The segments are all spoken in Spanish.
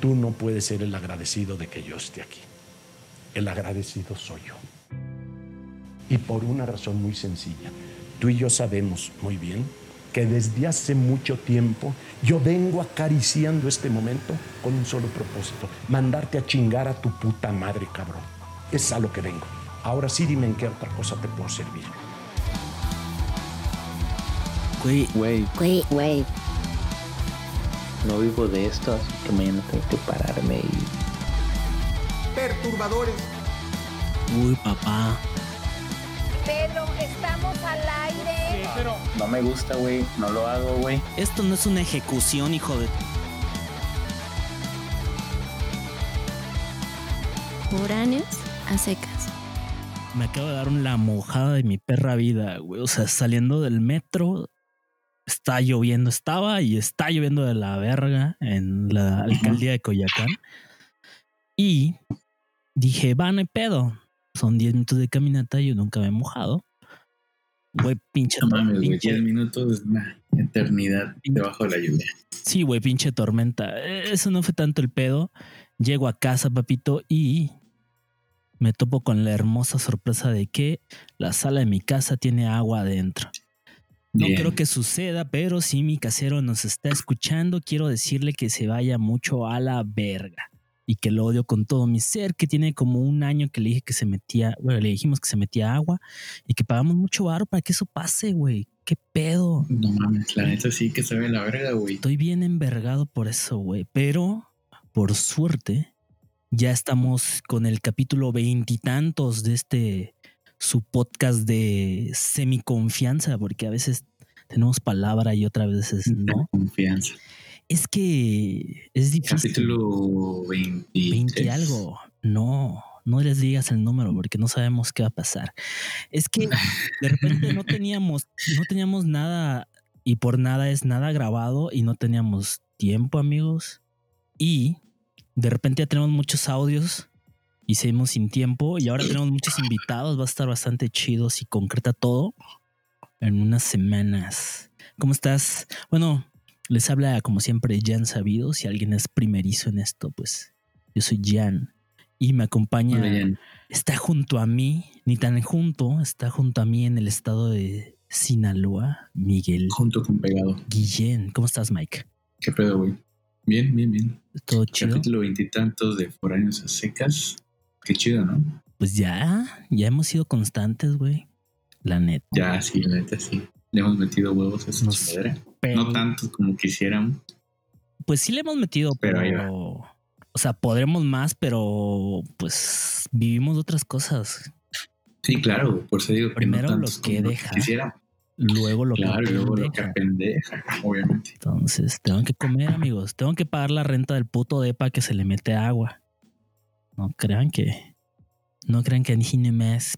Tú no puedes ser el agradecido de que yo esté aquí. El agradecido soy yo. Y por una razón muy sencilla. Tú y yo sabemos muy bien que desde hace mucho tiempo yo vengo acariciando este momento con un solo propósito, mandarte a chingar a tu puta madre, cabrón. Es a lo que vengo. Ahora sí dime en qué otra cosa te puedo servir. Güey, Güey, Güey, güey. No vivo de esto, así que mañana tengo que pararme y perturbadores. uy, papá. Pedro, estamos al aire. no me gusta, güey. No lo hago, güey. Esto no es una ejecución, hijo de. Foráneos a secas. Me acabo de dar la mojada de mi perra vida, güey. O sea, saliendo del metro, está lloviendo, estaba y está lloviendo de la verga en la alcaldía de Coyacán. Y dije, va, no hay pedo. Son 10 minutos de caminata, yo nunca me he mojado. Güey, pinche, No mames, güey. pinche- 10 minutos es una eternidad debajo de la lluvia. Sí, güey, pinche tormenta. Eh, Eso no fue tanto el pedo. Llego a casa, papito, y me topo con la hermosa sorpresa de que la sala de mi casa tiene agua adentro. No Bien. creo que suceda, pero si mi casero nos está escuchando, quiero decirle que se vaya mucho a la verga y que lo odio con todo mi ser, que tiene como un año que le dije que se metía, bueno, le dijimos que se metía agua y que pagamos mucho varo para que eso pase, güey. ¿Qué pedo? No mames, la neta sí que sabe la verga, güey. Estoy bien envergado por eso, güey. Pero, por suerte, ya estamos con el capítulo veintitantos de este su podcast de semiconfianza, porque a veces tenemos palabra y otras veces no. Confianza. Es que es difícil. Capítulo 20. 20 algo. No, no les digas el número porque no sabemos qué va a pasar. Es que de repente no teníamos, no teníamos nada y por nada es nada grabado y no teníamos tiempo, amigos. Y de repente ya tenemos muchos audios seguimos sin tiempo y ahora tenemos muchos invitados. Va a estar bastante chido si concreta todo en unas semanas. ¿Cómo estás? Bueno, les habla como siempre Jan Sabido. Si alguien es primerizo en esto, pues yo soy Jan y me acompaña. Hola. Está junto a mí, ni tan junto, está junto a mí en el estado de Sinaloa, Miguel Junto con pegado. Guillén. ¿Cómo estás, Mike? ¿Qué pedo, güey? Bien, bien, bien. ¿Todo chido? Capítulo veintitantos de Foráneos a Secas. Qué chido, ¿no? Pues ya, ya hemos sido constantes, güey. La neta. Ya, sí, la neta sí. Le hemos metido huevos a esa Nos- chingadera. Pero- No tanto como quisiéramos. Pues sí le hemos metido, pero, Pero o sea, podremos más, pero pues vivimos otras cosas. Sí, claro, güey, por eso digo que Primero no lo tantos que deja. Quisiéramos. Luego lo Claro, que luego lo que pendeja. pendeja, obviamente. Entonces, tengo que comer, amigos. Tengo que pagar la renta del puto depa que se le mete agua. No crean que. No crean que ni más.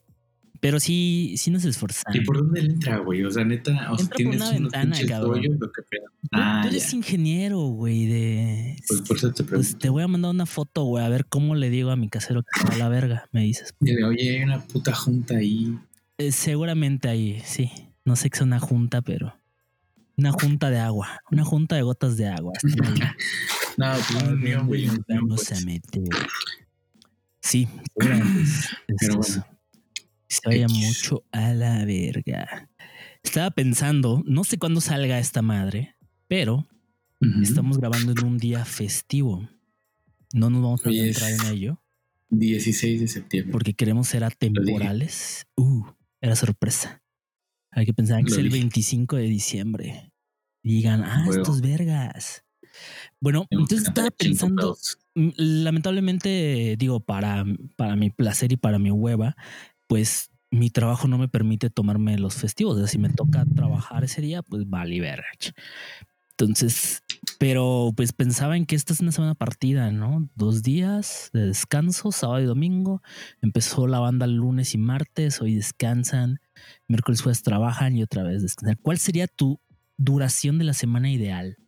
Pero sí, sí nos esforzamos. ¿Y por dónde entra, güey? O sea, neta, o sea, tienes una unos ventana, cabrón. lo que. Tú, Ah, tú eres ingeniero, güey, de. Pues por eso te Pues pregunto. te voy a mandar una foto, güey, a ver cómo le digo a mi casero que se va a la verga, me dices. Dile, oye, hay una puta junta ahí. Eh, seguramente ahí, sí. No sé que sea una junta, pero. Una junta de agua. Una junta de gotas de agua. No, pues un mío, güey. un mío, Vamos pues. a meter. Sí, Pero bueno. Se vaya X. mucho a la verga. Estaba pensando, no sé cuándo salga esta madre, pero estamos grabando en un día festivo. No nos vamos a Hoy es- centrar en ello 16 de septiembre. porque queremos ser atemporales. Uh, era sorpresa. Hay que pensar que Lo es el dije. 25 de diciembre. Y digan, ah, estos vergas. Bueno, entonces estaba pensando, pedos. Mm, Lamentablemente, digo, para, para mi placer y para mi hueva, pues mi trabajo no me permite tomarme los festivos. O si me toca trabajar ese día, pues vale, verga. Entonces, pero pues pensaba en que esta es una semana partida, ¿no? Dos días de descanso, sábado y domingo. Empezó la banda lunes y martes, hoy descansan, miércoles jueves trabajan y otra vez descansan. ¿Cuál sería tu duración de la semana ideal?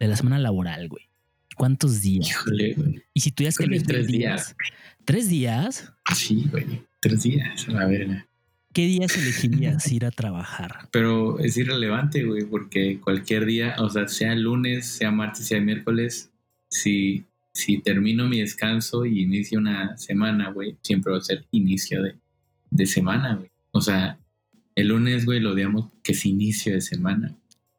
De la semana laboral, güey. ¿Cuántos días? Híjole, güey. Y si tuvieras que tres días, ¿tres días? Sí, güey. Tres días, a la verga. ¿Qué días elegirías ir a trabajar? Pero es irrelevante, güey, porque cualquier día, o sea, sea lunes, sea martes, sea miércoles, si si termino mi descanso y inicio una semana, güey, siempre va a ser inicio de, de semana, güey. O sea, el lunes, güey, lo odiamos que es inicio de semana.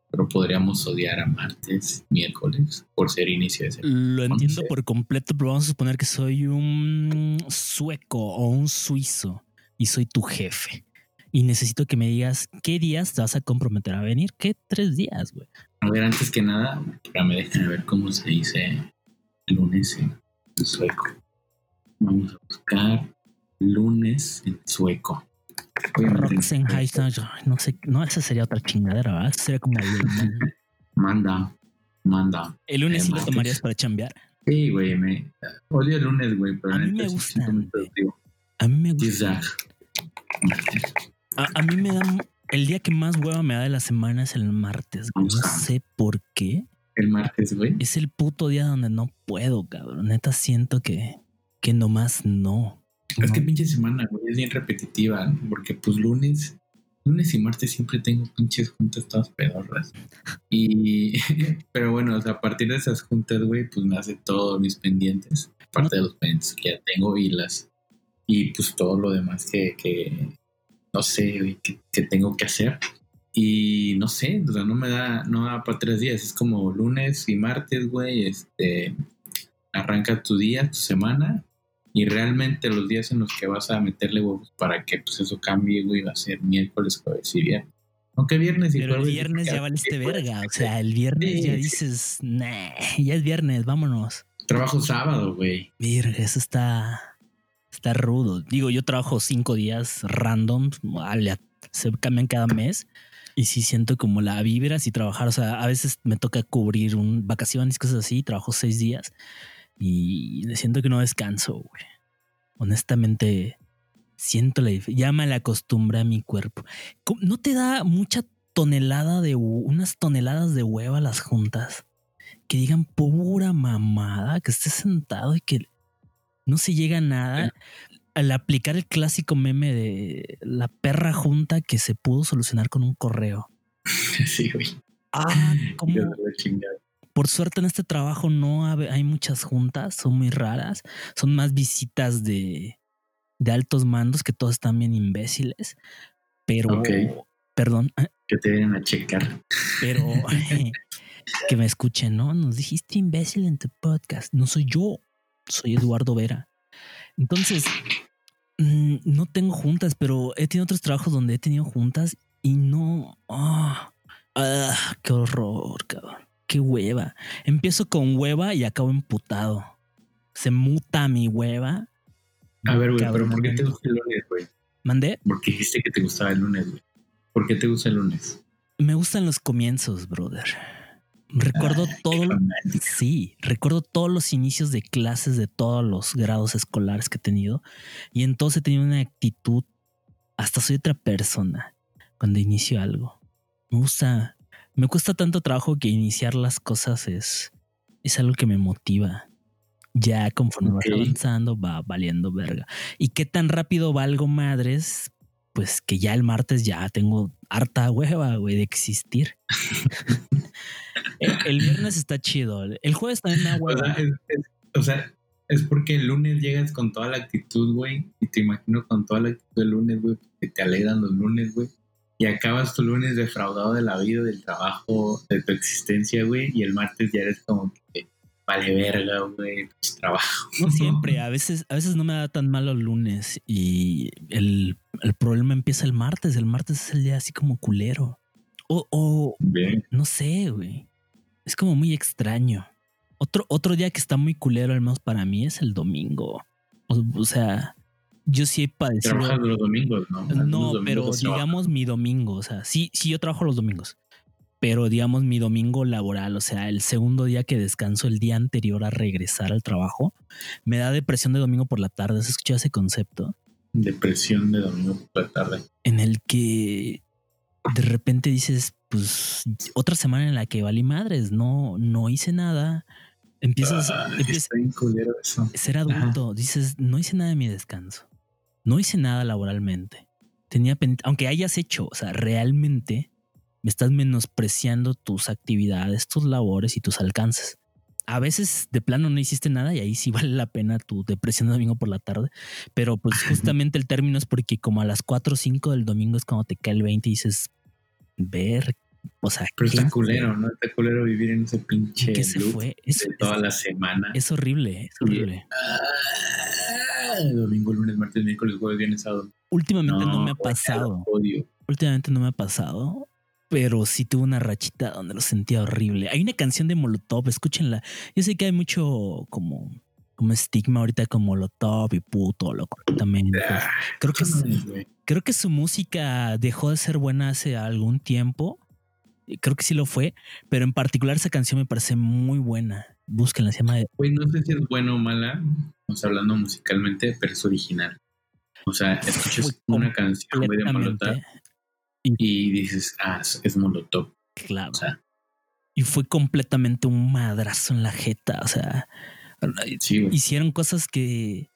Pero podríamos odiar a martes, miércoles, por ser inicio de semana. Lo entiendo por completo, pero vamos a suponer que soy un sueco o un suizo y soy tu jefe. Y necesito que me digas qué días te vas a comprometer a venir. ¿Qué tres días, güey? A ver, antes que nada, me dejen ver cómo se dice lunes en sueco. Vamos a buscar lunes en sueco. Roxenheiser, no sé, no, esa sería otra chingadera, ¿verdad? Eso sería como el, Manda, manda. el lunes sí lo tomarías para chambear. Sí, güey, me odio el lunes, güey, pero A mí me gusta. A mí me gusta. A mí me da el día que más hueva me da de la semana es el martes. güey. No sé por qué. El martes, güey. Es el puto día donde no puedo, cabrón. Neta siento que, que nomás no. Es que pinche semana, güey, es bien repetitiva, ¿no? porque pues lunes, lunes y martes siempre tengo pinches juntas todas pedorras. Y, pero bueno, o sea, a partir de esas juntas, güey, pues me hace todos mis pendientes, aparte de los pendientes que ya tengo y las, y pues todo lo demás que, que no sé, güey, que, que tengo que hacer. Y no sé, o sea, no me da, no da para tres días, es como lunes y martes, güey, este, arranca tu día, tu semana, y realmente los días en los que vas a meterle huevos para que pues eso cambie, güey, va a ser miércoles, jueves y viernes. Aunque viernes y Pero el jueves, viernes ya valiste verga. O sea, el viernes Sí, ya sí. dices, nah, ya es viernes, vámonos. Trabajo sábado, güey. Virga, eso está, está rudo. Digo, yo trabajo cinco días random, se cambian cada mes. Y sí siento como la vibra y trabajar. O sea, a veces me toca cubrir un vacaciones, cosas así. Trabajo seis días y siento que no descanso, güey. Honestamente, siento la dif- Ya me la acostumbré a mi cuerpo. ¿Cómo- ¿No te da mucha tonelada de unas toneladas de hueva las juntas? Que digan pura mamada, que estés sentado y que no se llega a nada. Al aplicar el clásico meme de la perra junta que se pudo solucionar con un correo. sí, güey. Ah, como Por suerte en este trabajo no hay muchas juntas, son muy raras, son más visitas de, de altos mandos que todos están bien imbéciles, pero, perdón, Que te vienen a checar. pero que me escuchen, ¿no? Nos dijiste imbécil en tu podcast, no soy yo, soy Eduardo Vera. Entonces, mm, no tengo juntas, pero he tenido otros trabajos donde he tenido juntas y no... ah, ah, qué horror, cabrón. Qué hueva. Empiezo con hueva y acabo emputado. Se muta mi hueva. A ver, güey, pero ¿por qué te gusta el lunes, güey? ¿Mandé? Porque dijiste que te gustaba el lunes, güey. ¿Por qué te gusta el lunes? Me gustan los comienzos, brother. Recuerdo Ay, todo. Sí, recuerdo todos los inicios de clases de todos los grados escolares que he tenido. Y entonces he tenido una actitud. Hasta soy otra persona cuando inicio algo. Me gusta. Me cuesta tanto trabajo que iniciar las cosas es, es algo que me motiva. Ya conforme Ok. vas avanzando, va valiendo verga. Y qué tan rápido valgo madres, pues que ya el martes ya tengo harta hueva, güey, de existir. el, el viernes está chido. El jueves también me da O sea, es, es- o sea, es porque el lunes llegas con toda la actitud, güey. Y te imagino con toda la actitud del lunes, güey. Que te alegran los lunes, güey. Y acabas tu lunes defraudado de la vida, del trabajo, de tu existencia, güey. Y el martes ya eres como que vale verga, güey. Pues trabajo. No siempre, a veces, a veces no me da tan mal los lunes y el, el problema empieza el martes. El martes es el día así como culero. O, o Bien. no sé, güey. Es como muy extraño. Otro, otro día que está muy culero, al menos para mí, es el domingo. O, o sea, yo sí he padecido. Trabajas los domingos, ¿no? O sea, No, domingos pero digamos mi domingo, o sea, sí, sí, yo trabajo los domingos, pero digamos mi domingo laboral, o sea, el segundo día que descanso el día anterior a regresar al trabajo, me da depresión de domingo por la tarde. ¿Has escuchado ese concepto? Depresión de domingo por la tarde. En el que de repente dices, pues otra semana en la que valí madres, no, no hice nada. Empiezas, Ay, empiezas a ser adulto, dices, no hice nada de mi descanso, no hice nada laboralmente. Tenía aunque hayas hecho, o sea, realmente me estás menospreciando tus actividades, tus labores y tus alcances. a veces de plano no hiciste nada y ahí sí vale la pena tu depresión de domingo por la tarde. Pero pues justamente el término es porque como a las 4 o 5 del domingo es cuando te cae el 20 y dices, ver, o sea, Pero ¿quién está fue? culero, ¿no? Está culero vivir en ese pinche ¿Qué se loop fue? Es, de toda es- la semana. es horrible, es horrible. Ah, domingo, lunes, martes, miércoles, jueves, viernes, sábado. Últimamente no, me ha pasado. Últimamente no me ha pasado, pero sí tuve una rachita donde lo sentía horrible. Hay una canción de Molotov, escúchenla. Yo sé que hay mucho como, como estigma ahorita con Molotov y puto, lo correctamente. Ah, Creo que, no güey. creo que su música dejó de ser buena hace algún tiempo. Creo que sí lo fue, pero en particular esa canción me parece muy buena. Búsquenla, se llama Güey, no sé si es buena o mala, sea, hablando musicalmente, pero es original. O sea, escuchas una canción de Molotov y dices, ah, es- Molotov. Claro. O sea, Y fue completamente un madrazo en la jeta. O sea, sí, hicieron cosas que,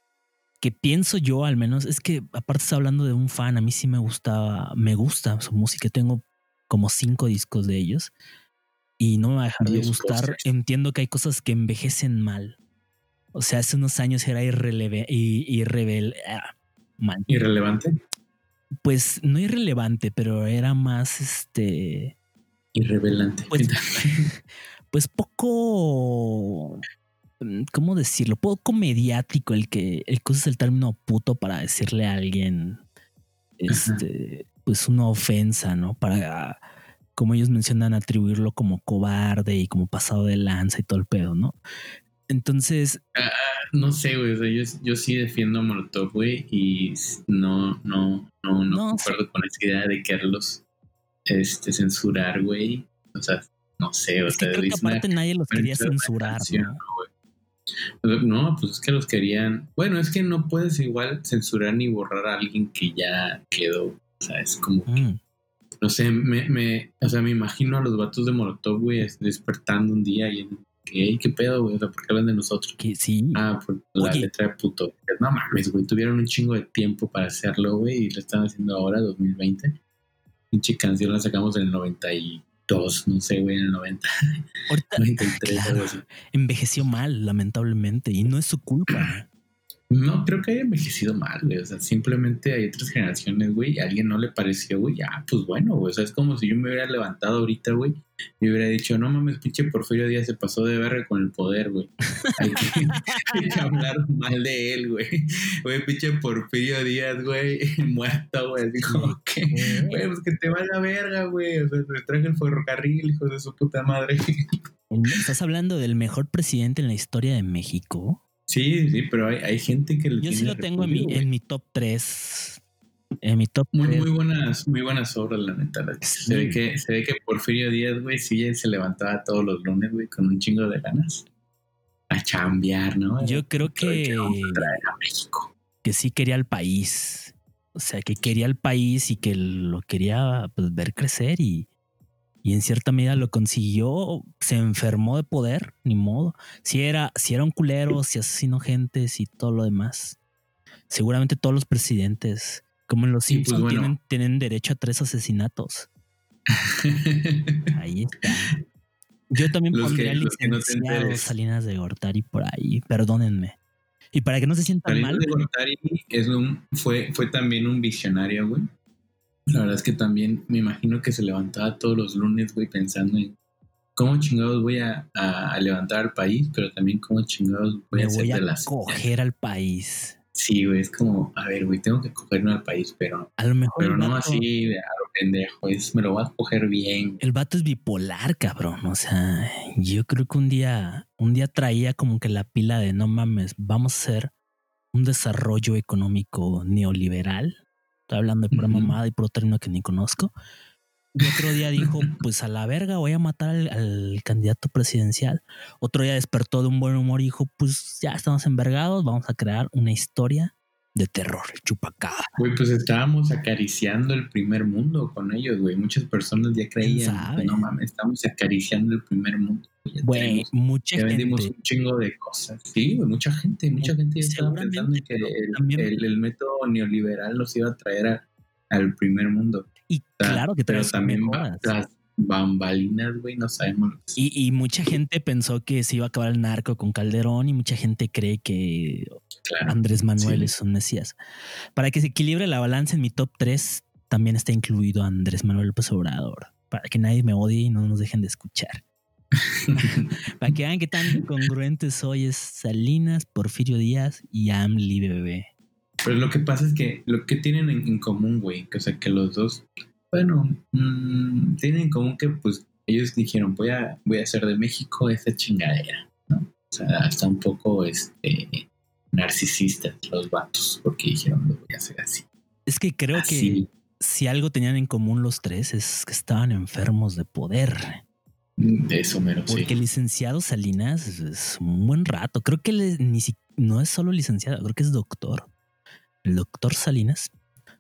que pienso yo al menos. Es que aparte está hablando de un fan, a mí sí me gustaba, me gusta su música. Tengo como cinco discos de ellos y no me va a dejar de gustar. Entiendo que hay cosas que envejecen mal. O sea, hace unos años era irreleve y irrebel, ah. Irrelevante. Pues no irrelevante, pero era más este. Irrevelante. Pues, pues poco, mm, ¿cómo decirlo? Poco mediático el que, el que uses el término puto para decirle a alguien, este, pues una ofensa, ¿no? Para, como ellos mencionan, atribuirlo como cobarde y como pasado de lanza y todo el pedo, ¿no? Entonces, no sé, güey. O sea, yo, yo sí defiendo a Molotov, güey, y no, no, no, no, No, concuerdo con esa idea de quererlos este, censurar, güey. O sea, no sé, o es que sea, creo que aparte nadie los quería censurar, ¿no? No, pues es que los querían. Bueno, es que no puedes igual censurar ni borrar a alguien que ya quedó. O sea, es como, Mm, no sé, me, me, o sea, me imagino a los vatos de Molotov, güey, despertando un día y que, "Ey, ¿qué pedo, güey? O sea, ¿por qué hablan de nosotros? que sí. Ah, por la Oye. letra de puto. No mames, güey, tuvieron un chingo de tiempo para hacerlo, güey, y lo están haciendo ahora, 2020. Pinche canción la sacamos en el 92, no sé, güey, en el 90, Ahorita 93, claro. algo así. envejeció mal, lamentablemente, y no es su culpa. No creo que haya envejecido mal, güey. O sea, simplemente hay otras generaciones, güey, y a alguien no le pareció, güey. Ya, pues bueno, güey. O sea, es como si yo me hubiera levantado ahorita, güey, y hubiera dicho, no mames, pinche Porfirio Díaz se pasó de verga con el poder, güey. Hay que, hay que hablar mal de él, güey. Güey, pinche Porfirio Díaz, güey, muerto, güey. Así como que, güey, pues que te va la verga, güey. O sea, te traje el ferrocarril, hijo de su puta madre. Estás hablando del mejor presidente en la historia de México. Sí, sí, pero hay, hay gente que le Yo sí lo tengo en mi, en mi top 3. En mi top Muy, 3. muy buenas, muy buenas obras, la neta. Se, ve que, se ve que Porfirio Díaz, güey, sí se levantaba todos los lunes, güey, con un chingo de ganas a chambear, ¿no? Yo creo que, vamos a traer a México. que sí quería al país. O sea, que quería al país y que lo quería pues, ver crecer y, y en cierta medida lo consiguió. Se enfermó de poder, ni modo. Si era, si era un culero, si asesinó gente y todo lo demás. Seguramente todos los presidentes, como en los Sí, pues, Simpsons, bueno. tienen, tienen derecho a tres asesinatos. Ahí está. Yo también Los pondría que no licenciado enteres. Salinas de Gortari por ahí. Perdónenme. Y para que no se sientan Salinas mal, de Gortari es un, fue, fue también un visionario, güey. La verdad es que también me imagino que se levantaba todos los lunes, güey, pensando en cómo chingados voy a, a- a levantar al país, pero también cómo chingados voy me a hacer voy de las coger al país. Sí, güey, es como, a ver, güey, tengo que cogerme al país, pero, A lo mejor pero no vato, así de a lo pendejo, es, me lo voy a coger bien. el vato es bipolar, cabrón. O sea, yo creo que un día, un día traía como que la pila de no mames, vamos a hacer un desarrollo económico neoliberal. Estoy hablando de pura mamada y puro término que ni conozco. Y otro día dijo, pues a la verga voy a matar al, al candidato presidencial. Otro día despertó de un buen humor y dijo, pues ya estamos envergados, vamos a crear una historia de terror, chupacabra. Güey, pues estábamos acariciando el primer mundo con ellos, güey. Muchas personas ya creían, que no mames, estamos acariciando el primer mundo. güey, mucha ya vendimos gente. un chingo de cosas. Sí, güey, mucha gente, mucha gente ya estaba pensando en que el, el- el método neoliberal los iba a traer a- al primer mundo. Y O sea, claro que pero también va- las- bambalinas, güey, no sabemos. Y, y mucha gente pensó que se iba a acabar el narco con Calderón y mucha gente cree que Claro. Andrés Manuel Sí. es un mesías. Para que se equilibre la balanza en mi top 3, también está incluido Andrés Manuel López Obrador. Para que nadie me odie y no nos dejen de escuchar. Para que vean qué tan congruentes soy es Salinas, Porfirio Díaz y AMLI bebé. Pero lo que pasa es que lo que tienen en, en común, güey, que, o sea, que los dos, bueno, mm, tienen en común que pues ellos dijeron, voy a, voy a hacer de México esa chingadera, ¿no? O sea, hasta un poco este, narcisistas los vatos, porque dijeron, lo voy a hacer así. Es que creo que si algo tenían en común los tres es que estaban enfermos de poder. de eso mero, sí. Porque el licenciado Salinas es- es un buen rato. Creo que le- ni si- no es solo licenciado, creo que es doctor. El doctor Salinas,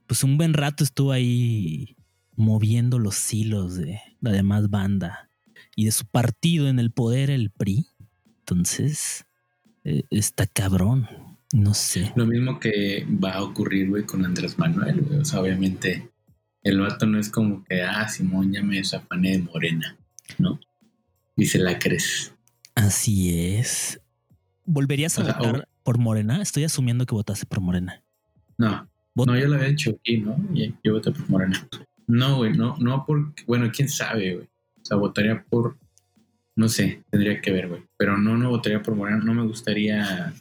pues un buen rato estuvo ahí moviendo los hilos de la demás banda y de su partido en el poder, el PRI. Entonces, eh, está cabrón. No sé. Lo mismo que va a ocurrir, güey, con Andrés Manuel, güey. O sea, obviamente, el vato no es como que, ah, Simón, ya me desafané de morena, ¿no? Y se la crees. Así es. ¿Volverías a O sea, votar por Morena? Estoy asumiendo que votaste por Morena. No, no, yo lo había dicho aquí, ¿no? Yo voté por Morena. No, güey, no, no porque, bueno, quién sabe, güey. O sea, votaría por, no sé, tendría que ver, güey. Pero no, no votaría por Morena. No me gustaría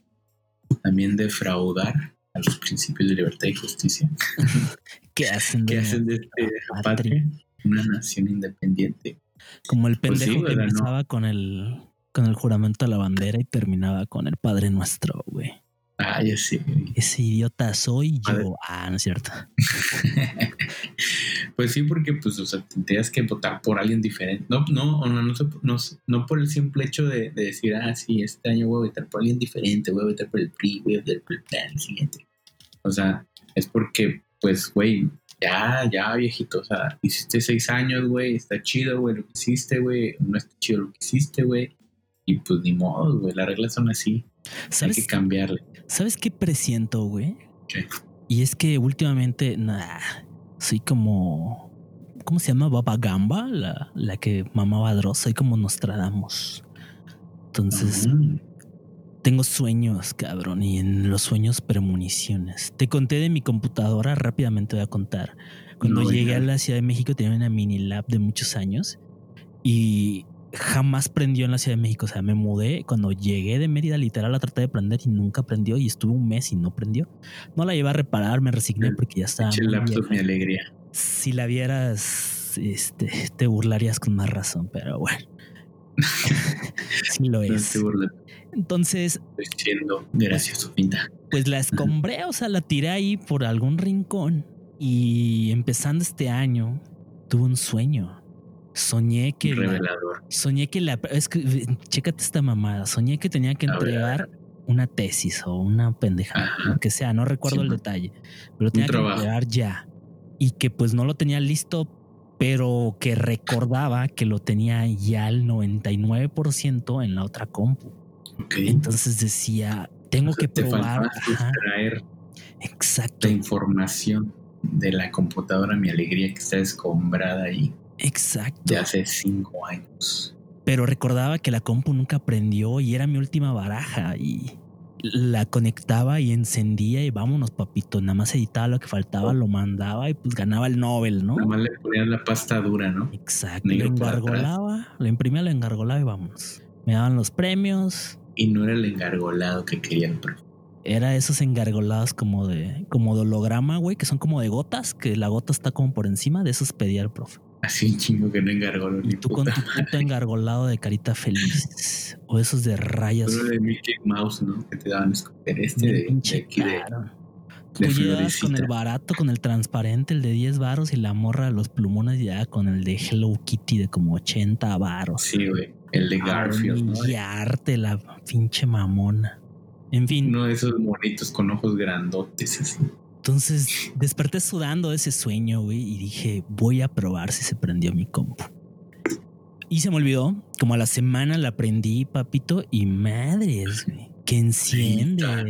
también defraudar a los principios de libertad y justicia. ¿Qué hacen? que de hacen de este patria una nación independiente. Como el Pues sí, pendejo que empezaba con el con el juramento a la bandera y terminaba con el Padre Nuestro, güey. Ah, ya sé. Ese idiota soy yo. Ah, no es cierto. pues sí, porque pues, o sea, tendrías que votar por alguien diferente. No, no, no, no, no, no por el simple hecho de, de decir, ah, sí, este año voy a votar por alguien diferente, voy a votar por el PRI, voy a votar por el plan siguiente. O sea, es porque, pues, güey, ya, ya, viejito, o sea, hiciste seis años, güey, está chido, güey, lo que hiciste, güey, no está chido lo que hiciste, güey. Y pues ni modo, güey, las reglas son así, hay ¿Sabes, que cambiarle. ¿Sabes qué presiento, güey? ¿Qué? Y es que últimamente, nah, soy como. ¿Cómo se llama? Baba Gamba, la, la que mamaba Dross. Soy como Nostradamus. Entonces, tengo sueños, cabrón, y en los sueños premoniciones. Te conté de mi computadora, rápidamente voy a contar. Cuando No, llegué ya. a la Ciudad de México tenía una mini lab de muchos años y jamás prendió en la Ciudad de México. O sea, me mudé. Cuando llegué de Mérida, literal, la traté de prender y nunca prendió. Y estuve un mes y no prendió. No la llevé a reparar, me resigné porque ya estaba. laptop, mi alegría. Si la vieras, este, te burlarías con más razón, pero bueno. sí lo es. Entonces, siendo gracioso, pinta. pues la escombré, o sea, la tiré ahí por algún rincón. Y empezando este año, tuve un sueño. Soñé que. la- Revelador. soñé que la. Es que, chécate esta mamada. Soñé que tenía que entregar una tesis o una pendejada, Ajá. lo que sea, no recuerdo Sí, el ¿no? detalle, pero tenía que entregar ya. Y que pues no lo tenía listo, pero que recordaba que lo tenía ya al 99% en la otra compu. Ok. Entonces decía, tengo que te probar. extraer exacto, la información de la computadora Mi Alegría que está escombrada ahí exacto. de hace cinco años. Pero recordaba que la compu nunca prendió y era mi última baraja y la conectaba y encendía y vámonos, papito. Nada más editaba lo que faltaba, lo mandaba y pues ganaba el Nobel, ¿no? Nada más le ponían la pasta dura, ¿no? Exacto. Lo negro atrás. engargolaba, lo imprimía, lo engargolaba y vámonos. Me daban los premios. Y no era el engargolado que quería el profe. Era esos engargolados como de, como de holograma, güey, que son como de gotas, que la gota está como por encima. De esos pedía el profe. Así un chingo que no engargoló ni Y tú con tu puto engargolado de carita feliz. O esos de rayas. Solo de Mickey Mouse, ¿no? Que te daban escoger este de, de pinche aquí de, caro. de Tú llegabas con el barato, con el transparente, el de 10 varos y la morra, los plumones ya con el de Hello Kitty de como 80 varos. Sí, güey. El de Garfield, ¿no? Humillarte la pinche mamona. En fin, Uno de esos monitos con ojos grandotes así. Entonces desperté sudando de ese sueño, güey, y dije, voy a probar si se prendió mi compu. Y se me olvidó, como a la semana la prendí, papito, y madres, güey, que enciende. La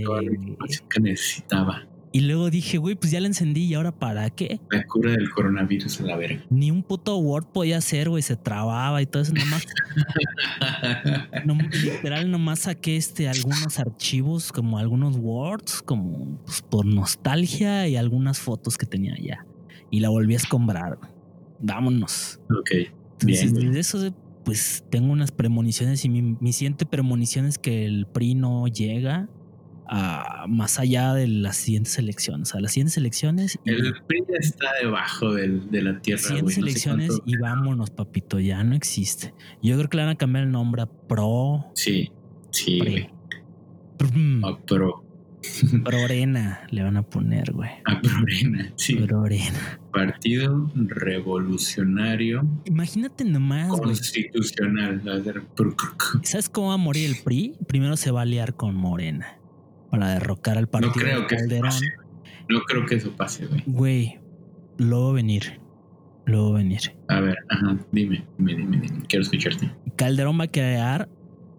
que necesitaba. Y luego dije, güey, pues ya la encendí y ahora para qué? La cura del coronavirus a la verga. Ni un puto Word podía hacer, güey, se trababa y todo eso. Nomás, no, literal, nomás saqué este, algunos archivos, como algunos Words, como pues, por nostalgia y algunas fotos que tenía ya. Y la volví a escombrar. Vámonos. ok. Entonces, Bien. de eso, pues tengo unas premoniciones y mi, mi siguiente premonición es que el PRI no llega a más allá de las siguientes elecciones. A las siguientes elecciones El PRI está debajo del, de la tierra, güey. siguientes No sé elecciones y vámonos, papito, ya no existe. Yo creo que le van a cambiar el nombre a Pro. Sí, sí. Pre. Prum, A pro. Prorena le van a poner, güey. A Prorena, sí. Prorena. Partido Revolucionario Imagínate nomás. Constitucional. PRUC. ¿Sabes cómo va a morir el PRI? Primero se va a liar con Morena para derrocar al No partido creo de que Calderón. pase. No creo que eso pase, güey. Güey, lo venir. Lo veo venir. A ver, ajá, dime, dime, dime, dime. Quiero escucharte. Calderón va a crear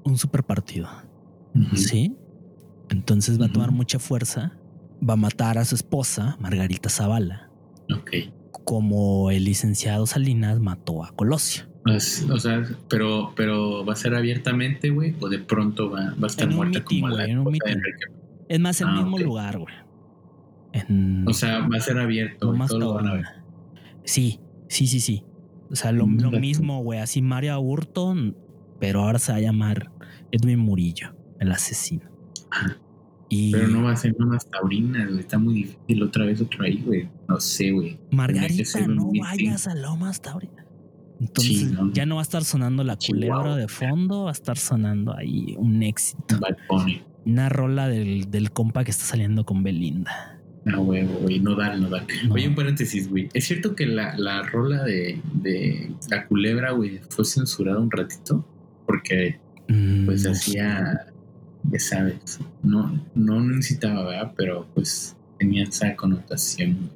un super partido. ¿Sí? Entonces va a tomar mucha fuerza. Va a matar a su esposa, Margarita Zavala, Ok. como el licenciado Salinas mató a Colosio. Pues, o sea, pero, pero va a ser abiertamente, güey, o de pronto va, va a estar En muerta como güey, la en un esposa de mitin. Enrique. Es más, el Ah, mismo lugar, güey. En, O sea, va a ser abierto, todos lo van a ver. Sí, sí, sí, sí. O sea, lo, Mm, lo mismo, güey. Así Mario Aburto, pero ahora se va a llamar Edwin Murillo, el asesino. Y Pero no va a ser nomás taurina, güey. Está muy difícil otra vez otro ahí, güey. No sé, güey. Margarita, no vayas a Lomas Taurina. Entonces Sí, no. ya no va a estar sonando la culebra de fondo, va a estar sonando ahí un éxito. Bad Bunny. Una rola del, del compa que está saliendo con Belinda. Ah, huevo, güey. No da, no da. No. Oye, un paréntesis, güey. ¿Es cierto que la, la rola de, de la culebra, güey, fue censurada un ratito? Porque, Mm, pues, no hacía, ya sabes, no, no necesitaba, ¿verdad? Pero, pues, tenía esa connotación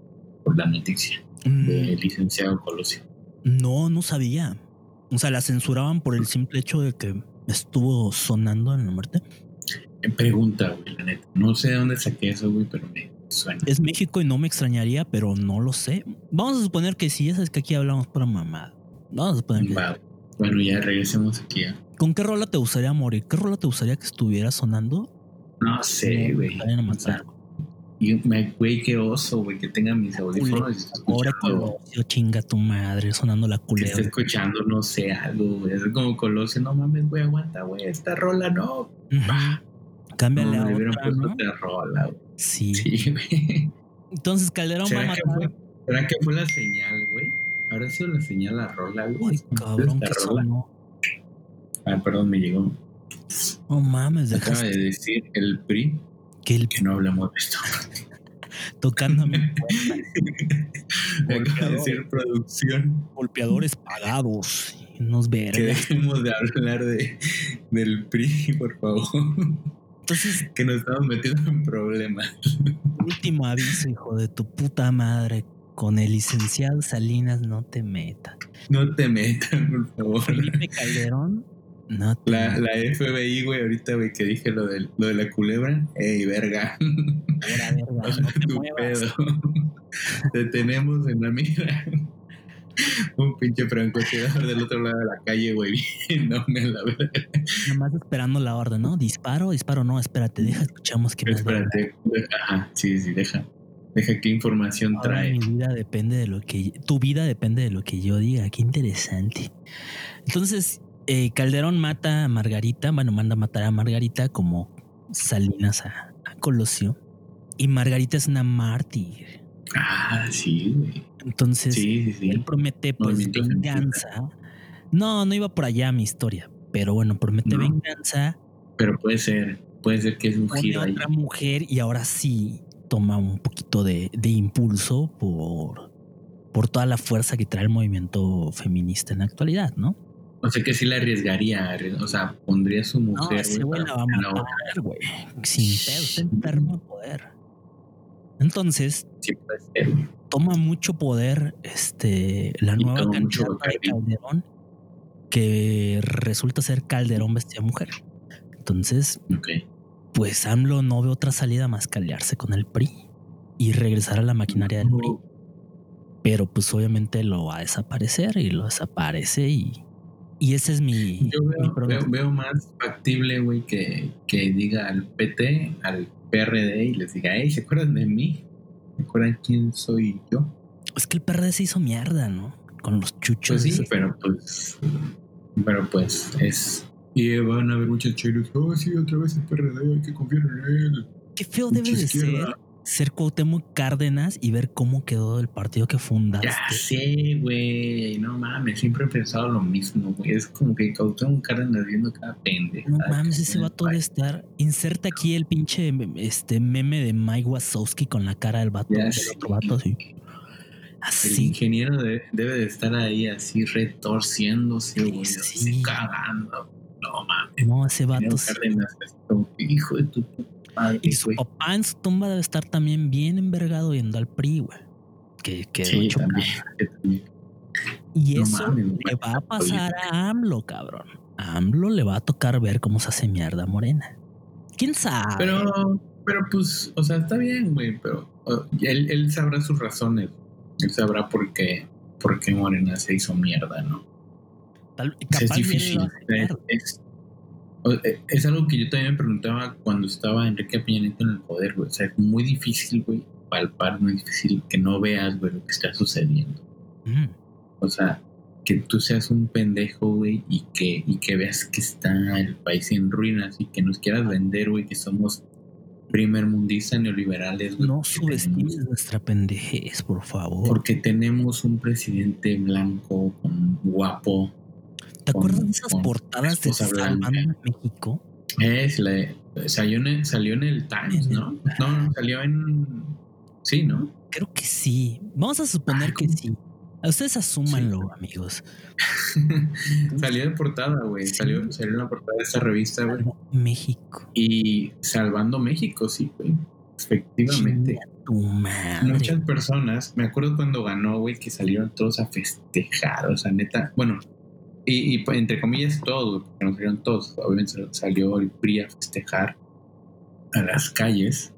por la noticia. Mm, del licenciado Colosio. No, no sabía. O sea, la censuraban por el simple hecho de que estuvo sonando en la muerte. Pregunta, güey, la neta. No sé de dónde saqué eso, güey, pero me suena. Es México y no me extrañaría, pero no lo sé. Vamos a suponer que sí, ya sabes que aquí hablamos por mamada. Vamos a suponer que Va. Bueno, ya regresemos aquí. ¿Con qué rola te gustaría morir? ¿Qué rola te gustaría que estuviera sonando? No sé, No, güey. a O matar. sea, y me- güey, qué oso, güey, que tenga mis audífonos Ahora Colosio, chinga tu madre, sonando la que esté culebra. escuchando, no sé, algo, güey. Es como Colosio, no mames, güey, aguanta, güey, esta rola no. Ujú. Cámbiale no, a otra, ¿no? rola, güey. Sí. Sí, güey. Entonces Calderón va a ¿Será que, matar. fue, ¿Será que fue la señal, güey? ¿Habrá sido la señal la rola, güey? Ay, cabrón, que rola. sonó. Ah, perdón, me llegó. No mames, Acaba dejaste de decir el PRI que el que no hablamos de esto. puerta. Acaba de decir producción golpeadores pagados. y Unos que dejemos de hablar de, del PRI, por favor. Entonces, Que nos estamos metiendo en problemas. último aviso, hijo de tu puta madre. Con el licenciado Salinas no te metas. No te metan, por favor. Felipe Calderón, no te La, metas. la FBI, güey, ahorita, güey, que dije lo, del, lo de la culebra. Ey, verga. Ahora, verga, no te muevas. pedo. Te tenemos en la mira. Un pinche francotirador del otro lado de la calle, güey, viéndome la verga. Nada más esperando la orden, ¿no? Disparo, disparo, no, espérate, deja, escuchamos que Espérate. Ajá, sí, sí, deja. Deja qué información Ahora trae. mi vida depende de lo que tu vida depende de lo que yo diga. Qué interesante. Entonces, eh, Calderón mata a Margarita, bueno, manda a matar a Margarita como Salinas a, a Colosio. Y Margarita es una mártir. Ah, sí, güey. Entonces, Sí, sí, él promete pues Movimiento venganza. No, no iba por allá mi historia, pero bueno, promete No. venganza. Pero puede ser, puede ser que es un giro ahí. otra mujer y ahora sí toma un poquito de, de impulso por, por toda la fuerza que trae el movimiento feminista en la actualidad, ¿no? O sea que sí la arriesgaría, arries- o sea, pondría a su No, mujer, ese güey, güey para la va a matar, güey. Sin pedo, está enfermo de poder. Entonces, Sí, ser, güey. toma mucho poder este, la Y nueva candidata de. Calderón, que resulta ser Calderón vestida mujer. Entonces, pues AMLO no ve otra salida más que aliarse con el PRI. y regresar a la maquinaria del PRI. Pero pues obviamente lo va a desaparecer y lo desaparece y, y ese es mi, Yo mi veo, pronóstico. veo más factible, güey, que, que diga al PT, al PRD y les diga, hey, ¿se acuerdan de mí? ¿Se acuerdan quién soy yo? Es que el PRD se hizo mierda, ¿no? Con los chuchos. Pues sí, esos. pero pues, pero pues es... Y van a haber muchos oh sí, otra vez el PRD, hay que confiar en él. Qué feo debe de izquierda. ser Cuauhtémoc Cárdenas y ver cómo quedó el partido que fundaste. Ya sé, güey, no mames, siempre he pensado lo mismo, güey. Es como que Cuauhtémoc Cárdenas viendo cada pendeja. No mames, ese vato debe estar. Inserta aquí el pinche este meme de Mike Wazowski con la cara del vato, Ya del otro vato así. El ingeniero de- debe de estar ahí así retorciéndose, güey, Sí. así cagando. No mames. No, ese vato. Sí. Cárdenas, hijo de tu puta madre, Y su güey. papá en su tumba debe estar también bien envergado yendo al PRI, güey. Que, que Sí, también, que también. Y No eso mames, le va a pasar a AMLO, cabrón. A AMLO le va a tocar ver cómo se hace mierda Morena. ¿Quién sabe? Pero, pero pues, o sea, está bien, güey, pero uh, él, él sabrá sus razones. Él sabrá por qué, por qué Morena se hizo mierda, ¿no? Tal- capaz es difícil. Es, es- es algo que yo también me preguntaba cuando estaba Enrique Peña Nieto en el poder, güey. O sea, es muy difícil, güey, palpar, muy difícil que no veas, güey, lo que está sucediendo. Mm. O sea, que tú seas un pendejo, güey, y que, y que veas que está el país en ruinas y que nos quieras vender, güey, que somos primer mundistas neoliberales, güey. No subestimes nuestra pendejez, por favor. Porque tenemos un presidente blanco, con- guapo. ¿Te acuerdas de esas portadas de. Salvando México? Es la, salió, en salió en el Times, ¿no? No, no, salió en... Sí, ¿no? Creo que sí. Vamos a suponer que sí. Ustedes asúmanlo, amigos. salió de portada, güey. Sí. Salió, salió en la portada de esta revista, güey. México. Y salvando México, sí, güey. Efectivamente. Chinga Tu madre. Muchas personas, me acuerdo cuando ganó, güey, que salieron todos a festejar, o sea, neta, bueno, y, y, pues, entre comillas todos, porque no salieron todos, obviamente salió el PRI a festejar a las calles.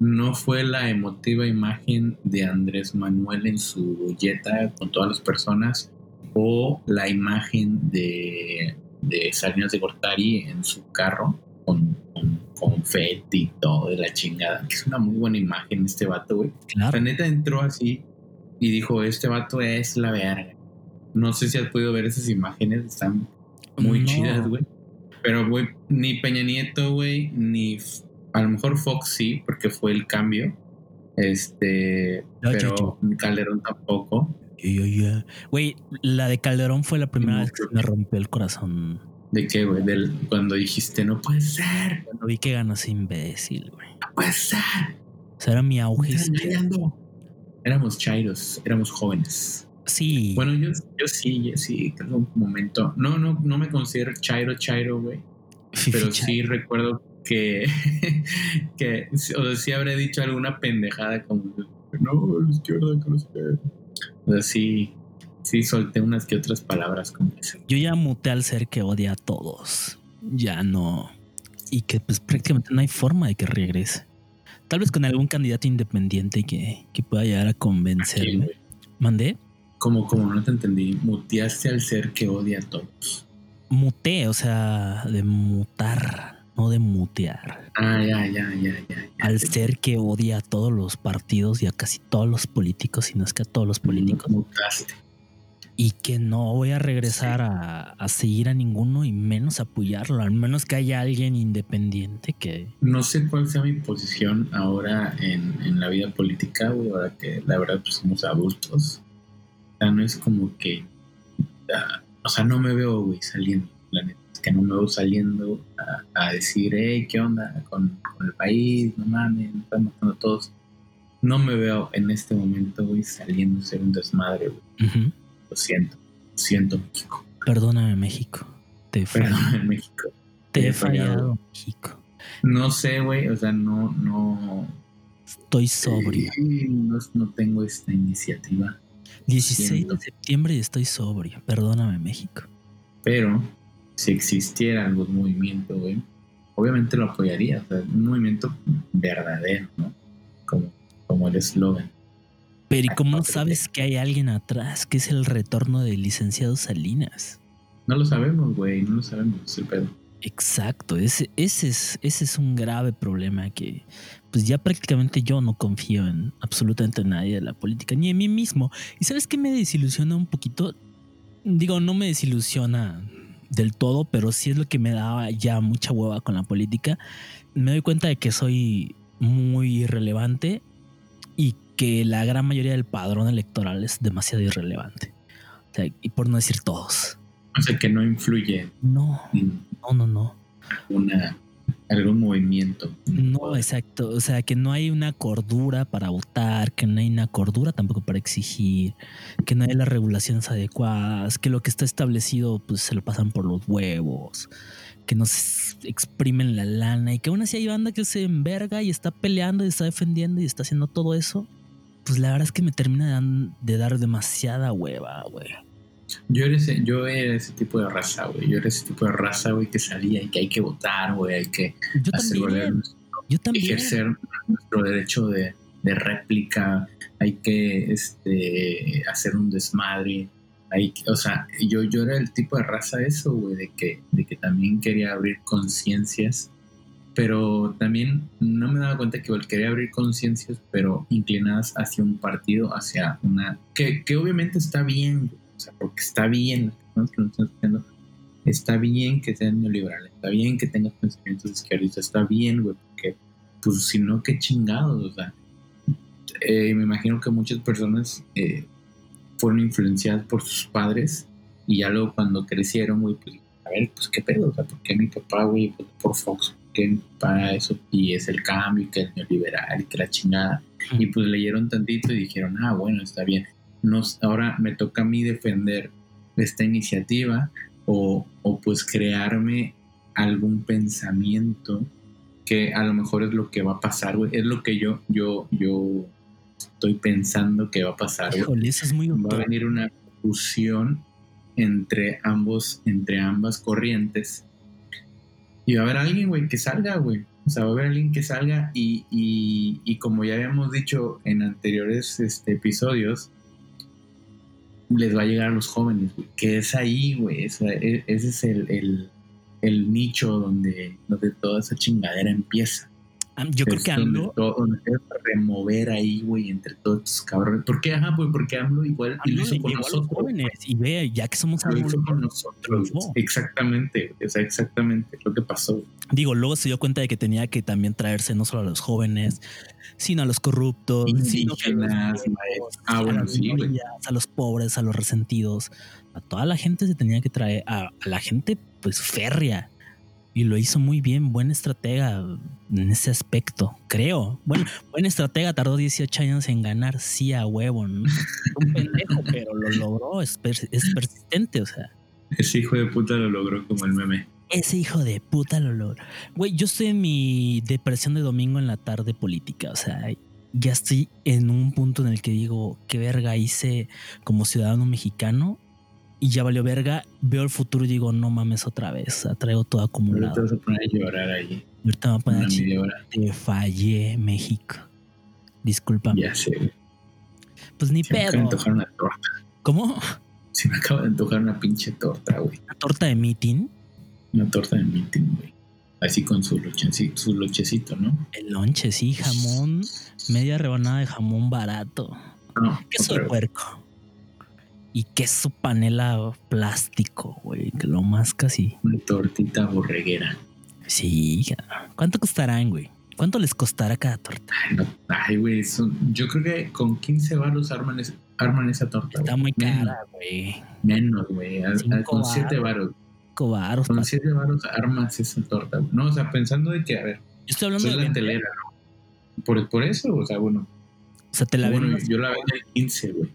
No fue la emotiva imagen de Andrés Manuel en su yeta con todas las personas o la imagen de, de Salinas de Gortari en su carro con, con confeti y todo de la chingada, que es una muy buena imagen este vato, güey. Claro. La neta entró así y dijo, este vato es la verga. No sé si has podido ver esas imágenes, están muy No. chidas, güey. Pero, güey, ni Peña Nieto, güey, ni a lo mejor Fox sí, porque fue el cambio. Este, pero Calderón tampoco. Güey, la de Calderón fue la primera No, vez que me rompió el corazón. ¿De qué, güey? Cuando dijiste, no puede ser, Cuando vi que ganó ese imbécil, güey. no puede ser. O sea, era mi auge. están engañando". Éramos chairos, éramos jóvenes. Sí. Bueno, yo, yo sí, yo sí, creo un momento. No, no, no me considero chairo, chairo, güey. Pero sí recuerdo que, que o sea, sí habré dicho alguna pendejada como no, la izquierda, que no sé qué". O sea, sí, sí solté unas que otras palabras como esa. Yo ya muté al ser que odia a todos. Ya no. Y que pues prácticamente no hay forma de que regrese. Tal vez con algún candidato independiente que, que pueda llegar a convencerme. Mandé. Como, como no te entendí, muteaste al ser que odia a todos. Muté, o sea, de mutar, no de mutear. Ah, ya, ya, ya, ya. Al ser que odia a todos los partidos y a casi todos los políticos, si no es que a todos los políticos. Mutaste. y que no voy a regresar a, a seguir a ninguno y menos apoyarlo, al menos que haya alguien independiente que No sé cuál sea mi posición ahora en, en la vida política, güey, ahora que la verdad pues somos adultos. No es como que... ah, o sea, no me veo, güey, saliendo, la neta. Es que no me veo saliendo a, a decir, hey, ¿qué onda con, con el país? No mames, nos están matando a todos. No me veo en este momento, güey, saliendo a ser un desmadre, güey. Lo siento, lo siento, México. perdóname México, te he fallado, Perdón, en México. te te he fallado. fallado México, No sé, güey, o sea, no, no... estoy sobrio. No, no tengo esta iniciativa, 16 siento. de septiembre y estoy sobrio, perdóname México. pero si existiera algún movimiento, güey, obviamente lo apoyaría, o sea, un movimiento verdadero, ¿no? Como, como el eslogan. Pero ¿y cómo sabes que hay alguien atrás? Que es el retorno del licenciado Salinas. No lo sabemos, güey, no lo sabemos, es el pedo. Exacto, ese, ese, es, ese es un grave problema que pues ya prácticamente yo no confío en absolutamente nadie de la política, ni en mí mismo. ¿Y sabes qué me desilusiona un poquito? Digo, no me desilusiona del todo, pero sí es lo que me daba ya mucha hueva con la política. Me doy cuenta de que soy muy irrelevante y que la gran mayoría del padrón electoral es demasiado irrelevante. O sea, y por no decir todos. O sea, que no influye No, no, no, no. una, algún movimiento. No, exacto. O sea, que no hay una cordura para votar, que no hay una cordura tampoco para exigir, que no hay las regulaciones adecuadas, que lo que está establecido pues se lo pasan por los huevos, que no se exprimen la lana y que aún así hay banda que se enverga y está peleando y está defendiendo y está haciendo todo eso. Pues la verdad es que me termina de dar demasiada hueva, güey. Yo era, ese, yo era ese tipo de raza, güey. Yo era ese tipo de raza, güey, que salía y que hay que votar, güey. Hay que Yo hacer también, yo también. ejercer nuestro derecho de, de réplica. Hay que este, hacer un desmadre. Hay, que- o sea, yo, yo era el tipo de raza eso, güey, de que, de que también quería abrir conciencias. Pero también no me daba cuenta que igual quería abrir conciencias, pero inclinadas hacia un partido, hacia una. Que, que obviamente está bien, güey, sea, porque está bien, las personas que nos están escuchando, está bien que sean neoliberales, está bien que tengas pensamientos izquierdistas, está bien, güey, porque, pues, si no, qué chingados, o sea. eh, me imagino que muchas personas eh, fueron influenciadas por sus padres y ya luego cuando crecieron, güey, pues, a ver, pues, qué pedo, o sea, ¿por qué mi papá, güey, votó por Fox? ¿Por qué mi papá eso? Y es el cambio, y que es neoliberal, y que la chingada. Y pues leyeron tantito y dijeron, ah, bueno, está bien. Nos, ahora me toca a mí defender esta iniciativa o, o pues crearme algún pensamiento que a lo mejor es lo que va a pasar, güey. Es lo que yo, yo, yo estoy pensando que va a pasar. Híjole, eso es muy Va a venir una fusión entre ambos, entre ambas corrientes. Y va a haber alguien, güey, que salga, güey. O sea, va a haber alguien que salga y, y, y como ya habíamos dicho en anteriores este, episodios, les va a llegar a los jóvenes, güey. Que es ahí, güey. E- ese es el, el, el nicho donde, donde toda esa chingadera empieza. Ah, Yo creo Es que AMLO, donde remover ahí, güey, entre todos estos cabrones. ¿Por qué? Ajá, pues porque AMLO igual y lo AMLO hizo con nosotros. jóvenes y ve, ya que somos Lo hizo con nosotros. Exactamente, o sea, exactamente lo que pasó. Digo, luego se dio cuenta de que tenía que también traerse no solo a los jóvenes, sino a los corruptos, sino a los. Ah, a las sí, güey. minorías, a los pobres, a los resentidos. A toda la gente se tenía que traer, a, a la gente pues férrea. Y lo hizo muy bien, buen estratega en ese aspecto, creo. Bueno, buen estratega, tardó 18 años en ganar, sí a huevo, ¿no? Un pendejo, pero lo logró, es, pers- es persistente, o sea. Ese hijo de puta lo logró como el meme. Ese hijo de puta lo logró. Güey, yo estoy en mi depresión de domingo en la tarde política. O sea, ya estoy en un punto en el que digo, ¿qué verga hice como ciudadano mexicano? Y ya valió verga. Veo el futuro y digo, no mames otra vez. Traigo todo Ahorita acumulado. te vas a poner a llorar ahí. Ahorita me voy a poner a. Te fallé, México. Disculpa. Ya sé, güey. Pues ni Se me acaba de pedo. antojar una torta. ¿Cómo? Se me acaba de antojar una pinche torta, güey. Una torta de meeting. Una torta de meeting, güey. Así con su lochecito, ¿no? El lonche, sí, jamón. Media rebanada de jamón barato. No, queso de puerco y queso panela plástico, güey, que lo más casi. Una tortita borreguera. Sí. ¿cuánto costarán, güey? ¿Cuánto les costará cada torta? Ay, no, ay, güey, yo creo que con 15 baros arman, esa torta. Está güey. muy cara, güey. Menos, güey. Con 7 varos. baros. Cobaros. Con 7 baros armas esa torta. güey. No, o sea, pensando de que, a ver, Yo estoy hablando de la telera, ¿no? Por, por eso, o sea, bueno. O sea, te la bueno, venden. yo la vendo en 15, güey.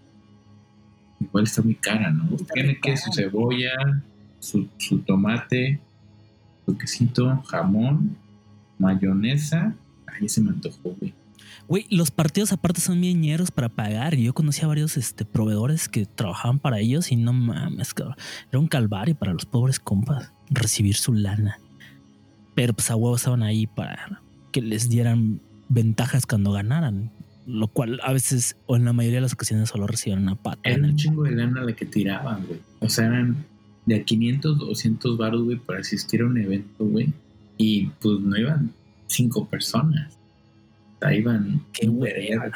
Igual está muy cara, ¿no? Está Tiene que cara. su cebolla, su, su tomate, su quesito, jamón, mayonesa. Ay, se me antojó, güey. Güey, los partidos aparte son bien ñeros para pagar. Yo conocí a varios este, proveedores que trabajaban para ellos y no mames, cabrón. Era un calvario para los pobres compas recibir su lana. Pero pues a huevos estaban ahí para que les dieran ventajas cuando ganaran. Lo cual a veces o en la mayoría de las ocasiones solo reciben una pata. Era un chingo de lana la que tiraban, güey. O sea, eran de a 500, 200 baros, güey, para asistir a un evento, güey. Y pues no iban cinco personas. O sea, iban Qué verguero.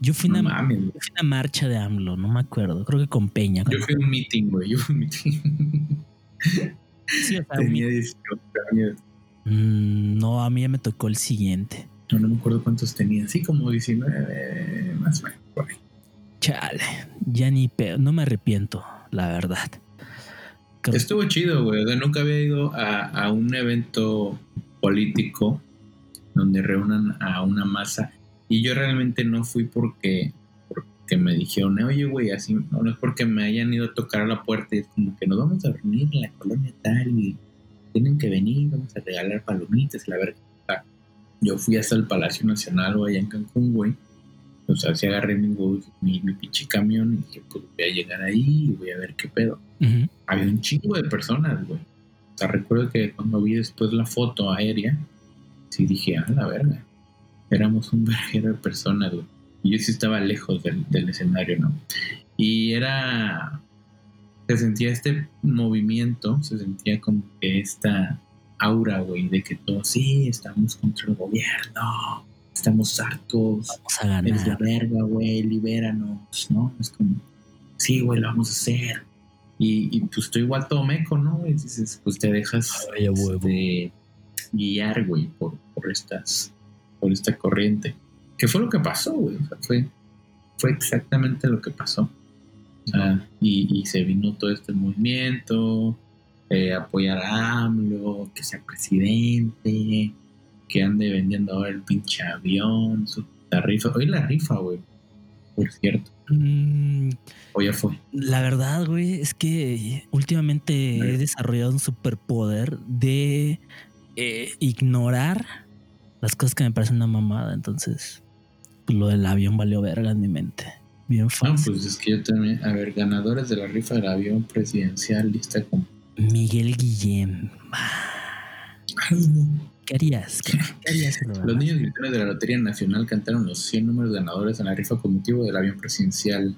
Yo fui No una, mames, yo fui una marcha de AMLO, no me acuerdo, creo que con Peña. Yo fui a un meeting, güey. Yo fui a un meeting. Sí, o sea, Tenía 18 años. mm, no, a mí ya me tocó el siguiente. No, no me acuerdo cuántos tenía. Así como 19, más o menos. por ahí. Chale, ya ni pedo, no me arrepiento, la verdad. Creo- Estuvo chido, güey. O sea, nunca había ido a, a un evento político donde reúnan a una masa. Y yo realmente no fui porque, porque me dijeron, oye, güey, así, no, no es porque me hayan ido a tocar a la puerta y es como que nos vamos a reunir en la colonia tal y tienen que venir, vamos a regalar palomitas, la verga. Yo fui hasta el Palacio Nacional o allá en Cancún, güey. O sea, sí agarré mi, mi, mi pinche camión y dije, pues voy a llegar ahí y voy a ver qué pedo había un chingo de personas, güey. O sea, recuerdo que cuando vi después la foto aérea, sí dije, a la verga. Éramos un verguero de personas, güey. Y yo sí estaba lejos del, del escenario, ¿no? Y era. Se sentía este movimiento, se sentía como que esta aura, güey, de que todos, sí, estamos contra el gobierno, estamos hartos, Vamos a Eres la ganar. verga, güey, libéranos, ¿no? Es como, sí, güey, lo vamos a hacer. Y, y pues tú igual todo meco, ¿no? Y dices, pues te dejas Ay, este, guiar, güey, por, por estas, por esta corriente. ¿Qué fue lo que pasó, güey? O sea, fue, fue exactamente lo que pasó. O sea, y, y se vino todo este movimiento, eh, apoyar a AMLO, que sea presidente, que ande vendiendo ahora el pinche avión, su, la rifa. Hoy la rifa, güey. Por cierto. Mm, O ya fue. La verdad, güey, es que últimamente he desarrollado un superpoder de eh, ignorar las cosas que me parecen una mamada. Entonces, pues, lo del avión valió verga en mi mente. Bien No, fácil. pues es que yo también. A ver, ganadores de la rifa del avión presidencial, lista con. Miguel Guillem. ¿Qué harías? ¿Qué, qué harías? Los niños gritones de la Lotería Nacional cantaron los 100 números ganadores en la rifa con motivo del avión presidencial.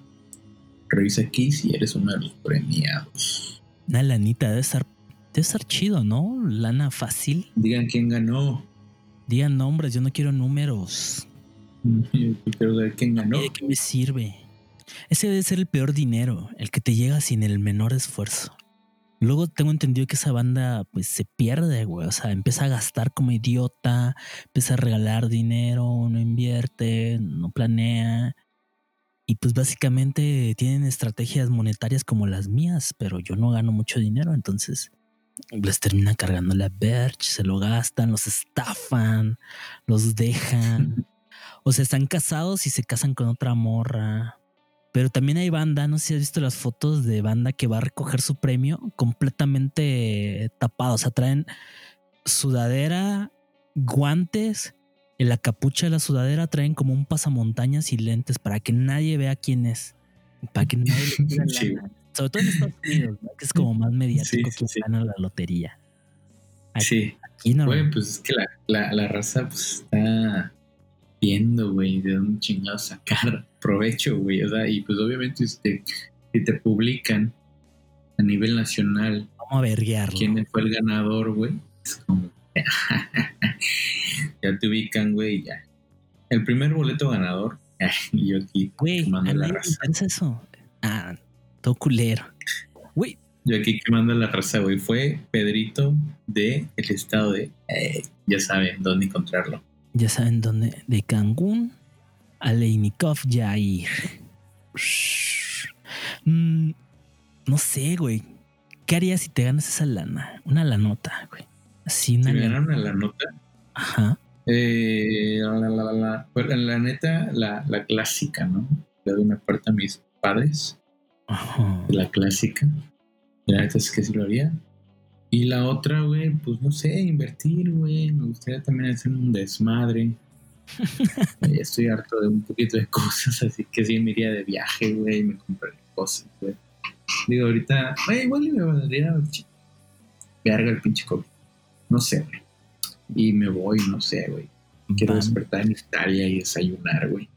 Revisa aquí si eres uno de los premiados. Una lanita debe estar, debe estar chido, ¿no? Lana fácil. Digan quién ganó. Digan nombres, yo no quiero números. Yo quiero saber quién ganó. ¿Y ¿De qué me sirve? Ese debe ser el peor dinero, el que te llega sin el menor esfuerzo. Luego tengo entendido que esa banda pues se pierde, güey. O sea, empieza a gastar como idiota, empieza a regalar dinero, no invierte, no planea. Y pues básicamente tienen estrategias monetarias como las mías, pero yo no gano mucho dinero, entonces les termina cargando la Berch, se lo gastan, los estafan, los dejan. O sea, están casados y se casan con otra morra. Pero también hay banda, no sé si has visto las fotos de banda que va a recoger su premio completamente tapado. O sea, traen sudadera, guantes, en la capucha de la sudadera traen como un pasamontañas y lentes para que nadie vea quién es. Para que nadie le tire Sí. Sobre todo en Estados Unidos, ¿no? que es como más mediático Sí, que sí. gana la lotería. Aquí, Sí. aquí no. Güey, pues es que la, la, la raza pues, está viendo, güey, de dónde chingados sacar provecho, güey. O sea, y pues obviamente si te, si te publican a nivel nacional Vamos a verguearlo. quién fue el ganador, güey, es como... ya te ubican, güey, ya. El primer boleto ganador, y yo aquí Güey, quemando a la raza. interesa eso. Ah, todo culero. Güey, Yo aquí quemando la raza, güey. Fue Pedrito de el estado de... eh, ya saben dónde encontrarlo. Ya saben dónde. De Cancún a Leinikov Jair. Mm, no sé, güey. ¿Qué harías si te ganas esa lana? Una lanota, güey. Así una Si me lana. ganaron a la nota, Ajá. Eh, la, la, la, la, pues, la neta, la, la clásica, ¿no? Le doy una parte a mis padres, Ajá. la clásica. La neta es que sí lo haría. Y la otra, güey, pues no sé, invertir, güey. Me gustaría también hacer un desmadre. Eh, Estoy harto de un poquito de cosas, así que sí me iría de viaje, güey, y me compraría cosas, güey. Digo, ahorita, güey, igual me valdría verga el pinche COVID. No sé, güey. Y me voy, no sé, güey. Quiero Bam. despertar en Italia y desayunar, güey.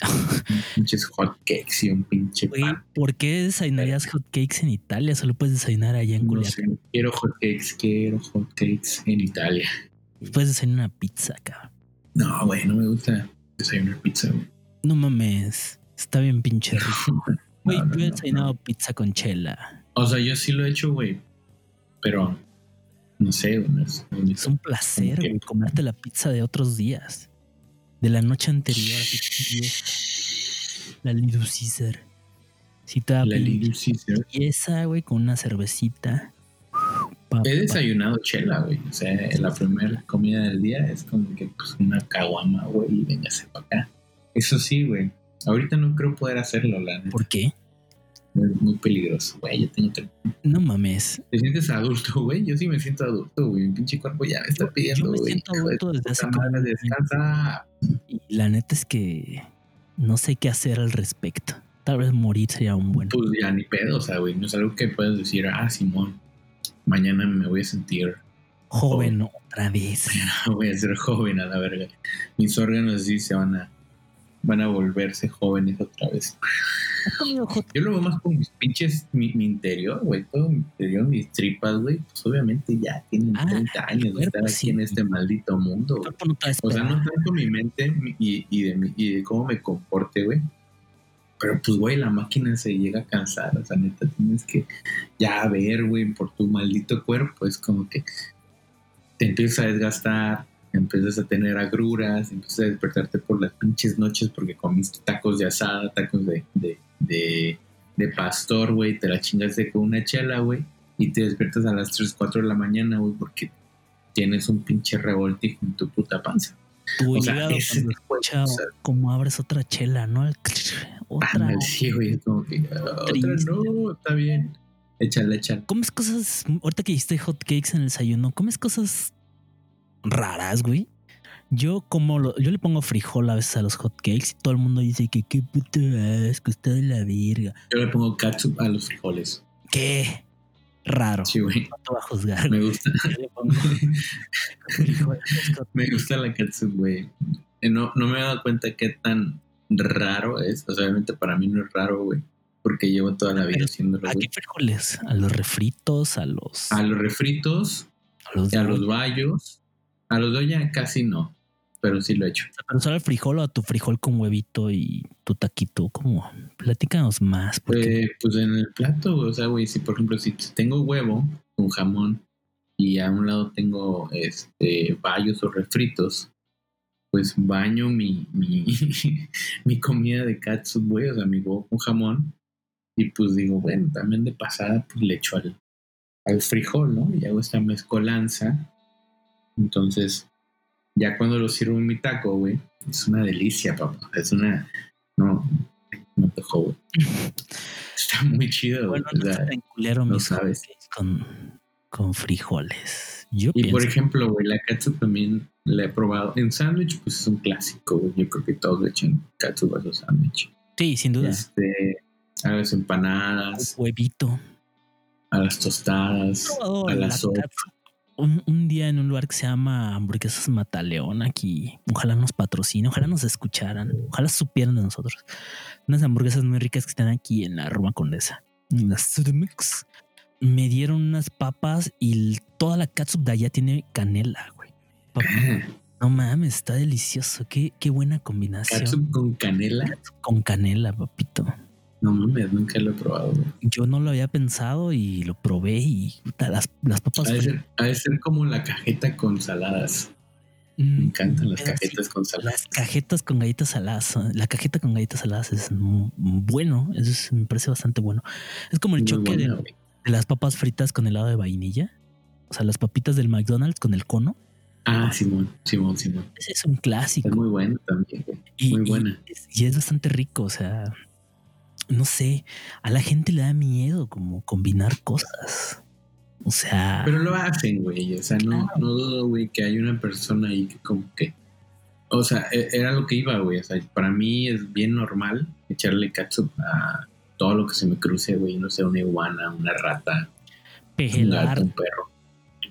Pinches hot cakes y un pinche Güey. ¿por qué desayunarías hotcakes en Italia? Solo puedes desayunar allá en No Culiacán. sé, quiero hot cakes, quiero hot cakes en Italia. Puedes desayunar una pizza, cabrón. No, güey, no me gusta desayunar pizza, güey. No mames. Está bien pinche rico. Güey, No, no, yo he desayunado pizza con chela. O sea, yo sí lo he hecho, güey. Pero no sé, güey. es- Es un placer, güey, comerte la pizza de otros días. De la noche anterior, así La Little Caesar. Da La Little Caesar. esa, güey, con una cervecita. Pa, He pa. desayunado chela, güey. O sea, la primera comida del día es como que pues una caguama, güey, y véngase para acá. Eso sí, güey. Ahorita no creo poder hacerlo, la neta. ¿Por qué? Es muy peligroso, güey. Yo tengo tre- No mames. ¿Te sientes adulto, güey? Yo sí me siento adulto, güey. Mi pinche cuerpo ya me está Yo- pidiendo, yo me güey. siento adulto desde hace como Descansa. Y la neta es que no sé qué hacer al respecto. Tal vez morir sería un buen. Pues ya ni pedo, o sea, güey. No es algo que puedas decir, ah, Simón, mañana me voy a sentir, Joven otra vez. voy a ser joven a la verga. Mis órganos así se van a, van a volverse jóvenes otra vez. ¿Has comido hot Yo lo veo más con mis pinches, mi, mi interior, güey, todo mi interior, mis tripas, güey, pues obviamente ya tienen Ah, 30 años de estar aquí sí. en este maldito mundo, güey. O sea, no tanto mi mente y, y, de, mi- y de cómo me comporte, güey. Pero pues, güey, la máquina se llega a cansar. O sea, neta, tienes que ya ver, güey, por tu maldito cuerpo. Es como que te empiezas a desgastar, empiezas a tener agruras, empiezas a despertarte por las pinches noches porque comiste tacos de asada, tacos de, de, de, de pastor, güey, te la chingaste con una chela, güey, y te despiertas a las 3, 4 de la mañana, güey, porque tienes un pinche revoltijo en tu puta panza. Tu O sea, como abres otra chela, ¿no? El- Otra. Ándale, sí, güey, es como que, ah, otra Triste. no, está bien. Échale, échale. ¿Comes cosas? Ahorita que dijiste hot cakes en el desayuno, ¿comes cosas raras, güey? Yo como lo- yo le pongo frijol a veces a los hot cakes y todo el mundo dice que qué puto asco, está de la verga. Yo le pongo catsup a los frijoles. ¿Qué? Raro. Sí, güey, No te voy a juzgar. me gusta. Yo le pongo frijol a los hot Me gusta la catsup, güey. Eh, No, no me he dado cuenta qué tan raro es. O sea, obviamente para mí no es raro, güey. Porque llevo toda la vida haciéndolo, ¿A qué frijoles? ¿A los refritos? ¿A los, A los refritos, a los, a los bayos. A los de olla casi no. Pero sí lo he hecho. Pero solo el frijol o a tu frijol con huevito y tu taquito, ¿cómo? Platícanos más. Porque Eh, pues en el plato, o sea, güey, si por ejemplo, si tengo huevo con jamón y a un lado tengo este bayos o refritos, pues baño mi, mi, mi comida de catsup, güey, o sea, mi huevo con jamón. Y pues digo, bueno, también de pasada, pues le echo al, al frijol, ¿no? Y hago esta mezcolanza. Entonces, ya cuando lo sirvo en mi taco, güey, es una delicia, papá. Es una. No, no te jodo. Está muy chido, güey. bueno, no tan culero no mis sabes. con, con frijoles. Yo y por ejemplo, güey, la catsup también la he probado. En sándwich, pues es un clásico, güey. Yo creo que todos le echan catsup a su sándwich. Sí, sin duda. Este, a las empanadas, Huevito. a las tostadas, a la catsup un, un día en un lugar que se llama Hamburguesas Mataleón aquí. Ojalá nos patrocine, ojalá nos escucharan, ojalá supieran de nosotros. Unas hamburguesas muy ricas que están aquí en la Roma Condesa. En la Sudmix. Me dieron unas papas y toda la catsup de allá tiene canela, güey. Papá, No mames, está delicioso. Qué, qué buena combinación. catsup con canela. Con canela, papito. No mames, nunca lo he probado, güey. Yo no lo había pensado y lo probé y las, las papas Ha de, ser, ha de ser como la cajeta con saladas. Me Mm, encantan las cajetas con saladas. Las cajetas con galletas saladas. son- La cajeta con galletas saladas es bueno. Eso es- me parece bastante bueno. Es como el Muy choque de, buena, güey. de las papas fritas con helado de vainilla. O sea, las papitas del McDonald's con el cono. Ah, Simón, Simón, Simón. Ese es un clásico. Es muy buena también, y, muy y buena. es, y es bastante rico. O sea, no sé. A la gente le da miedo como combinar cosas. O sea, Pero lo hacen, güey. O sea, no, no dudo, güey, que hay una persona ahí que como que... O sea, e- era lo que iba, güey. O sea, para mí es bien normal echarle catsup a todo lo que se me cruce, güey. No sé, una iguana, una rata, un gato, un perro.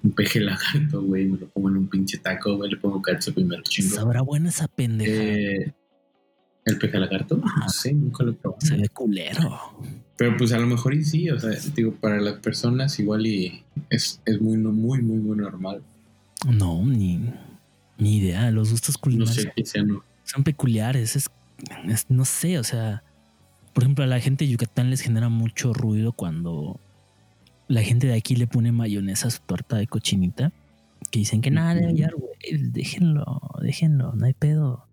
un peje lagarto, güey, me lo pongo en un pinche taco, güey, le pongo catsup y me lo chingo. Sabrá buena esa pendeja. Eh, ¿El peje lagarto? No sé, nunca lo he probado. Se ve culero. Pero pues a lo mejor y sí, o sea, digo, para las personas igual y es, es muy, muy, muy, muy normal. No, ni, ni idea. Los gustos No culinarios sé qué sea, no. son peculiares. Es, es- no sé, o sea, por ejemplo, a la gente de Yucatán les genera mucho ruido cuando la gente de aquí le pone mayonesa a su torta de cochinita. Que dicen que nada, Ujú. hallar, güey. Déjenlo, déjenlo, no hay pedo.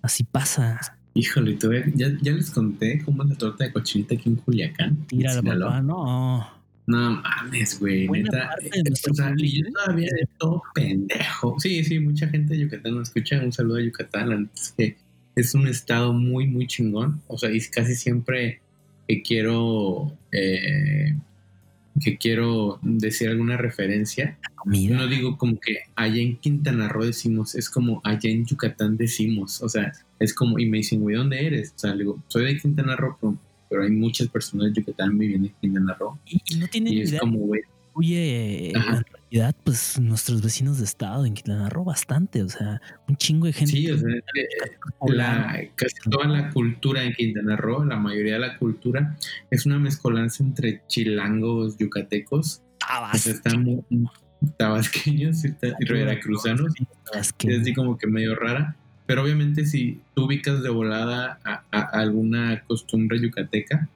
Así pasa. Híjole, todavía- ya, ya les conté cómo es la torta de cochinita aquí en Culiacán. en la Sinaloa. papá, no. No mames, güey, neta. eh, o sea, y yo todavía de todo pendejo. Sí, sí, mucha gente de Yucatán nos escucha. Un saludo a Yucatán. Es que es un estado muy, muy chingón. O sea, y casi siempre que quiero eh, que quiero decir alguna referencia, no digo como que allá en Quintana Roo decimos, es como allá en Yucatán decimos. O sea, es como, y me dicen, güey, ¿dónde eres? O sea, digo, soy de Quintana Roo, pero, pero hay muchas personas de Yucatán viviendo en Quintana Roo. Y, y no tienen Y es idea. como, güey, Oye, Ajá. Realidad, pues nuestros vecinos de estado en Quintana Roo bastante. O sea, un chingo de gente. sí, o sea, la, casi toda la cultura en Quintana Roo, la mayoría de la cultura, es una mezcolanza entre chilangos, yucatecos, o sea, están muy, tabasqueños y y veracruzanos, es así como que medio rara, pero obviamente si tú ubicas de volada a, a- a alguna costumbre yucateca,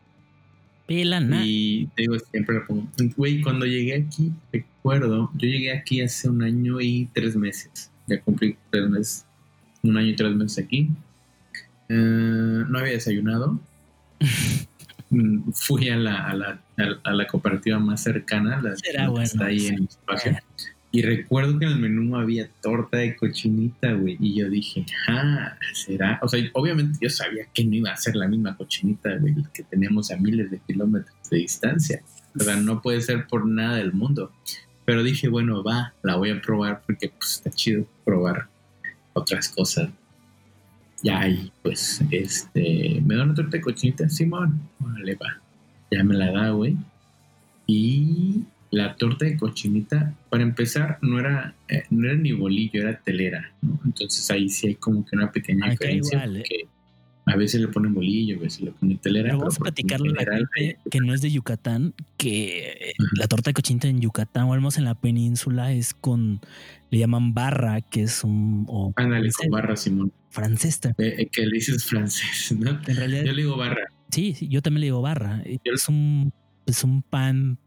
Pelana. y te digo, siempre lo pongo, güey, cuando llegué aquí, recuerdo, yo llegué aquí hace un año y tres meses, ya cumplí tres meses, un año y tres meses aquí, Eh, no había desayunado, fui a la, a la, a- la cooperativa más cercana, la, Será que bueno, está ahí en mi espacio. Y recuerdo que en el menú había torta de cochinita, güey. Y yo dije, ah, será. O sea, obviamente yo sabía que no iba a ser la misma cochinita, güey, que tenemos a miles de kilómetros de distancia. O sea, no puede ser por nada del mundo. Pero dije, bueno, va, la voy a probar porque pues está chido probar otras cosas. Ya, y pues, este, me da una torta de cochinita, Simón. Vale, va. Ya me la da, güey. Y la torta de cochinita, para empezar, no era, eh, no era ni bolillo, era telera, ¿no? Entonces ahí sí hay como que una pequeña Acá diferencia. igual, ¿eh? A veces le ponen bolillo, a veces le ponen telera. Pero vamos a platicarle a la general, gente que no es de Yucatán, que Ujú. la torta de cochinita en Yucatán o al menos en la península es con, le llaman barra, que es un o Ándale, con barra, Simón. francés también. Eh, eh, que le dices francés, ¿no? En realidad, Yo le digo barra. sí, sí, yo también le digo barra. Yo- Es un, es un pan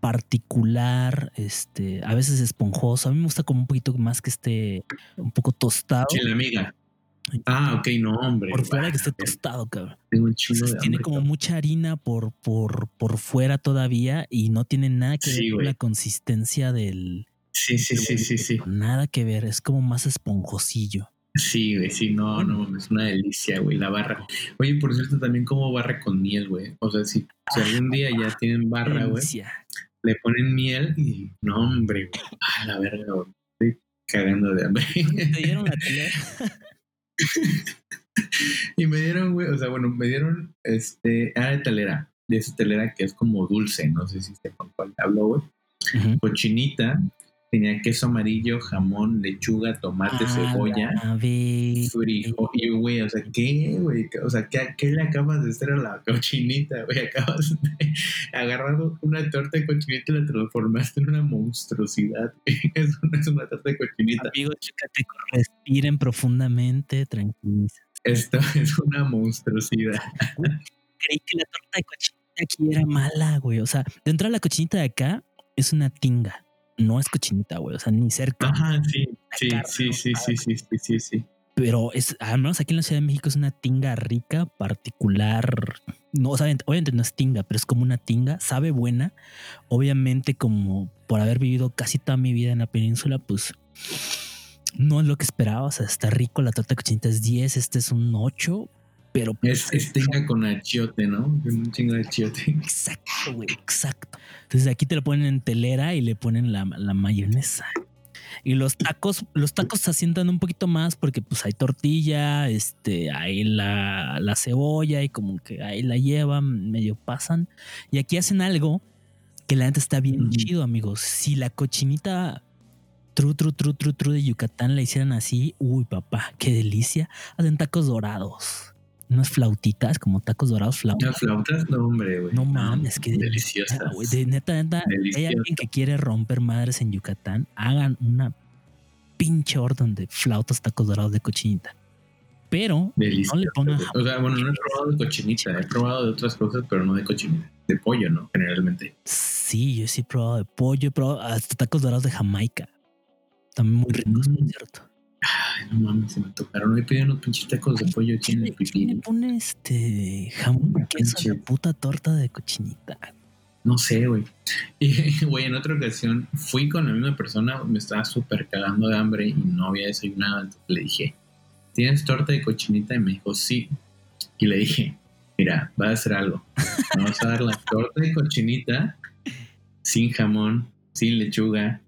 particular, este, a veces esponjoso. A mí me gusta como un poquito más que esté un poco tostado. Sí, la amiga. Ah, ok, no, hombre. Por fuera que esté ver, tostado, cabrón. Tengo un chingo Entonces, de tiene hambre, como cabrón. mucha harina por, por, por fuera todavía y no tiene nada que Sí, ver con la consistencia del. Sí, sí, sí, sí, sí. Nada que ver, es como más esponjosillo. Sí, güey, sí, no, no, es una delicia, güey, la barra. Oye, por cierto, también como barra con miel, güey. O sea, si, si algún día ya tienen barra, güey, le ponen miel y no, hombre, güey. Ah, la verga, güey. Estoy cagando de hambre. Te dieron la tele. y me dieron, güey, o sea, bueno, me dieron, este, ah, de telera, de esa telera que es como dulce, no sé si sepan cuál hablo, güey. Ujú. Cochinita, tenía queso amarillo, jamón, lechuga, tomate, A cebolla. frijol. Y güey, o sea, ¿qué, güey? O sea, ¿qué, qué le acabas de hacer a la cochinita, güey? Acabas de agarrar una torta de cochinita y la transformaste en una monstruosidad. Es una, es una torta de cochinita. Amigos yucatecos, respiren profundamente, tranquiliza. Esto es una monstruosidad. Creí que la torta de cochinita aquí era mala, güey. O sea, dentro de la cochinita de acá es una tinga. No es cochinita, güey. O sea, ni cerca. Ajá, sí, sí, carne, sí, sí, sí, sí, sí, sí, sí. pero es, al menos aquí en la Ciudad de México es una tinga rica, particular. No, o sea, obviamente no es tinga, pero es como una tinga, sabe buena. Obviamente, como por haber vivido casi toda mi vida en la península, pues no es lo que esperaba. O sea, está rico. La torta de cochinita es 10, este es un 8, pero Es, es tinga con achiote, ¿no? Un chingo de achiote. Exacto, güey, exacto. Entonces aquí te lo ponen en telera y le ponen la, la mayonesa. Y los tacos, los tacos se asientan un poquito más porque pues hay tortilla, este, hay la, la cebolla y como que ahí la llevan, medio pasan. Y aquí hacen algo Que la neta está bien chido, amigos. Si la cochinita tru, tru, tru, tru, tru de Yucatán la hicieran así, uy, papá, qué delicia. Hacen tacos dorados. Unas flautitas, como tacos dorados, flautas. Las flautas, no, hombre, güey. No mames, qué deliciosas. deliciosa, güey. De neta, neta, si hay Deliciosas. alguien que quiere romper madres en Yucatán, hagan una pinche orden de flautas, tacos dorados de cochinita. Pero no le pongan O sea, bueno, no he probado de cochinita, he probado de otras cosas, pero no de cochinita. De pollo, ¿no? Generalmente. Sí, yo sí he probado de pollo, he probado hasta tacos dorados de Jamaica. También muy ricos, por Mm. cierto. Ay, no mames, se me tocaron. Hoy pedí unos pinches tacos de pollo aquí en el ¿Quién le pipí. pone este jamón y queso a la puta torta de cochinita? No sé, güey. Y, güey, en otra ocasión fui con la misma persona, me estaba súper cagando de hambre y no había desayunado. Entonces le dije, ¿tienes torta de cochinita? Y me dijo, sí. Y le dije, mira, va a hacer algo. Me vas a dar la torta de cochinita sin jamón, sin lechuga,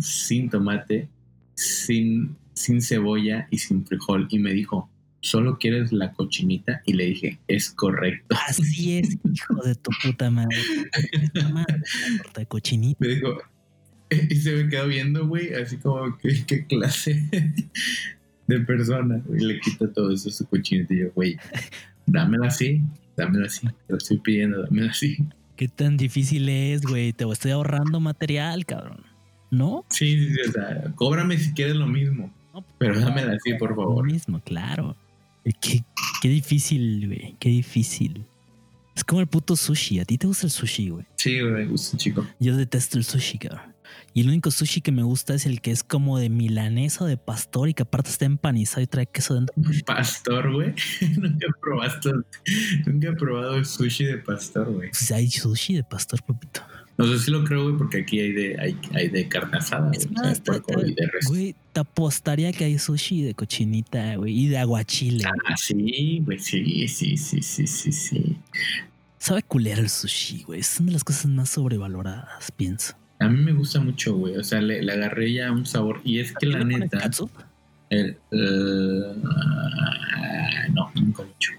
sin tomate, sin, sin cebolla y sin frijol. Y me dijo, ¿solo quieres la cochinita? Y le dije, es correcto. Así es, hijo de tu puta madre. La cochinita. Me dijo, y se me quedó viendo, güey, así como qué clase de persona. Y le quita todo eso a su cochinita. Y yo, güey, dámela así, dámela así. Te lo estoy pidiendo, dámela así. ¿Qué tan difícil es, güey? Te estoy ahorrando material, cabrón. ¿No? Sí, sí, sí, o sea, cóbrame si quieres lo mismo. No, Pero dámela así, por Lo favor. mismo, claro. Qué, qué difícil, güey. Qué difícil. Es como el puto sushi. ¿A ti te gusta el sushi, güey? Sí, güey, me gusta, chico. Yo detesto el sushi, cabrón. Y el único sushi que me gusta es el que es como de milanesa o de pastor y que aparte está empanizado y trae queso dentro. Pastor, güey. nunca probaste, nunca he probado el sushi de pastor, güey. Pues hay sushi de pastor, papito. No sé si lo creo, güey, porque aquí hay de, hay, hay de carne asada, Es güey, más, de te, y de res. güey, te apostaría que hay sushi de cochinita, güey, y de aguachile. güey. Ah, sí, güey, sí, sí, sí, sí, sí, sí. Sabe culero el sushi, güey. Es una de las cosas más sobrevaloradas, pienso. A mí me gusta mucho, güey. O sea, le, le agarré ya un sabor. Y es que la ¿Le pones neta. el- ah, no, nunca lo he hecho.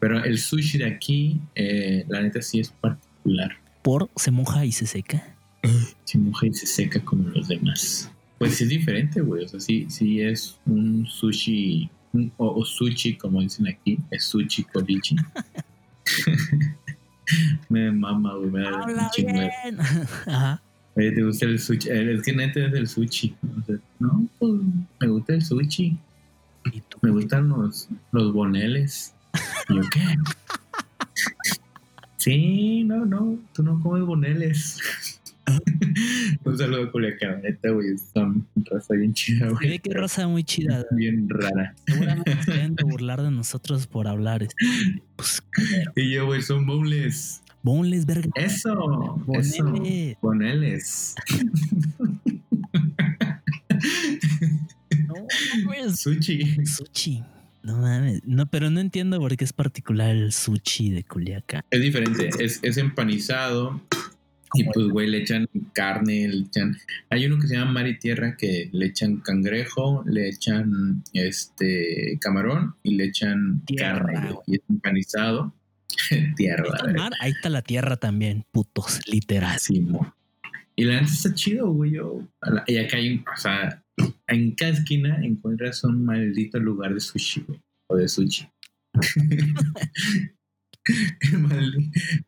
Pero el sushi de aquí, eh, la neta sí es particular. Por se moja y se seca. Se moja y se seca como los demás. Pues es diferente, güey. O sea, sí, sí es un sushi. un- o, o sushi, como dicen aquí. Es sushi colichi. me mama, güey. Me da Habla un chingo. Ajá. Oye, ¿te gusta el sushi? Eh, Es que neta es el sushi. O sea, no, pues me gusta el sushi. ¿Y tú? Me gustan los, los boneles. ¿Y yo qué? Sí, no, no, tú no comes boneles. Un saludo a Culiacán, neta, güey. Son raza bien chida, Se güey. ve que raza muy chida. Bien rara. Seguramente se deben de burlar de nosotros por hablar. este, Pues. Y yo, güey, son boneless. boneless, verga. Eso, eso. Boneles. Boneles. No, güey, Sushi. Sushi. No mames. No, pero no entiendo por qué es particular el sushi de Culiacán. Es diferente, es, es empanizado y pues güey le echan carne, le echan... Hay uno que se llama mar y tierra que le echan cangrejo, le echan este camarón y le echan Tierra, carne y es empanizado. tierra, Ahí está mar, ahí está la tierra también, putos, literal. Mo. Y la neta está chido, güey. Yo, la- y acá hay, un- o sea, en cada esquina encuentras un maldito lugar de sushi, güey. O de sushi.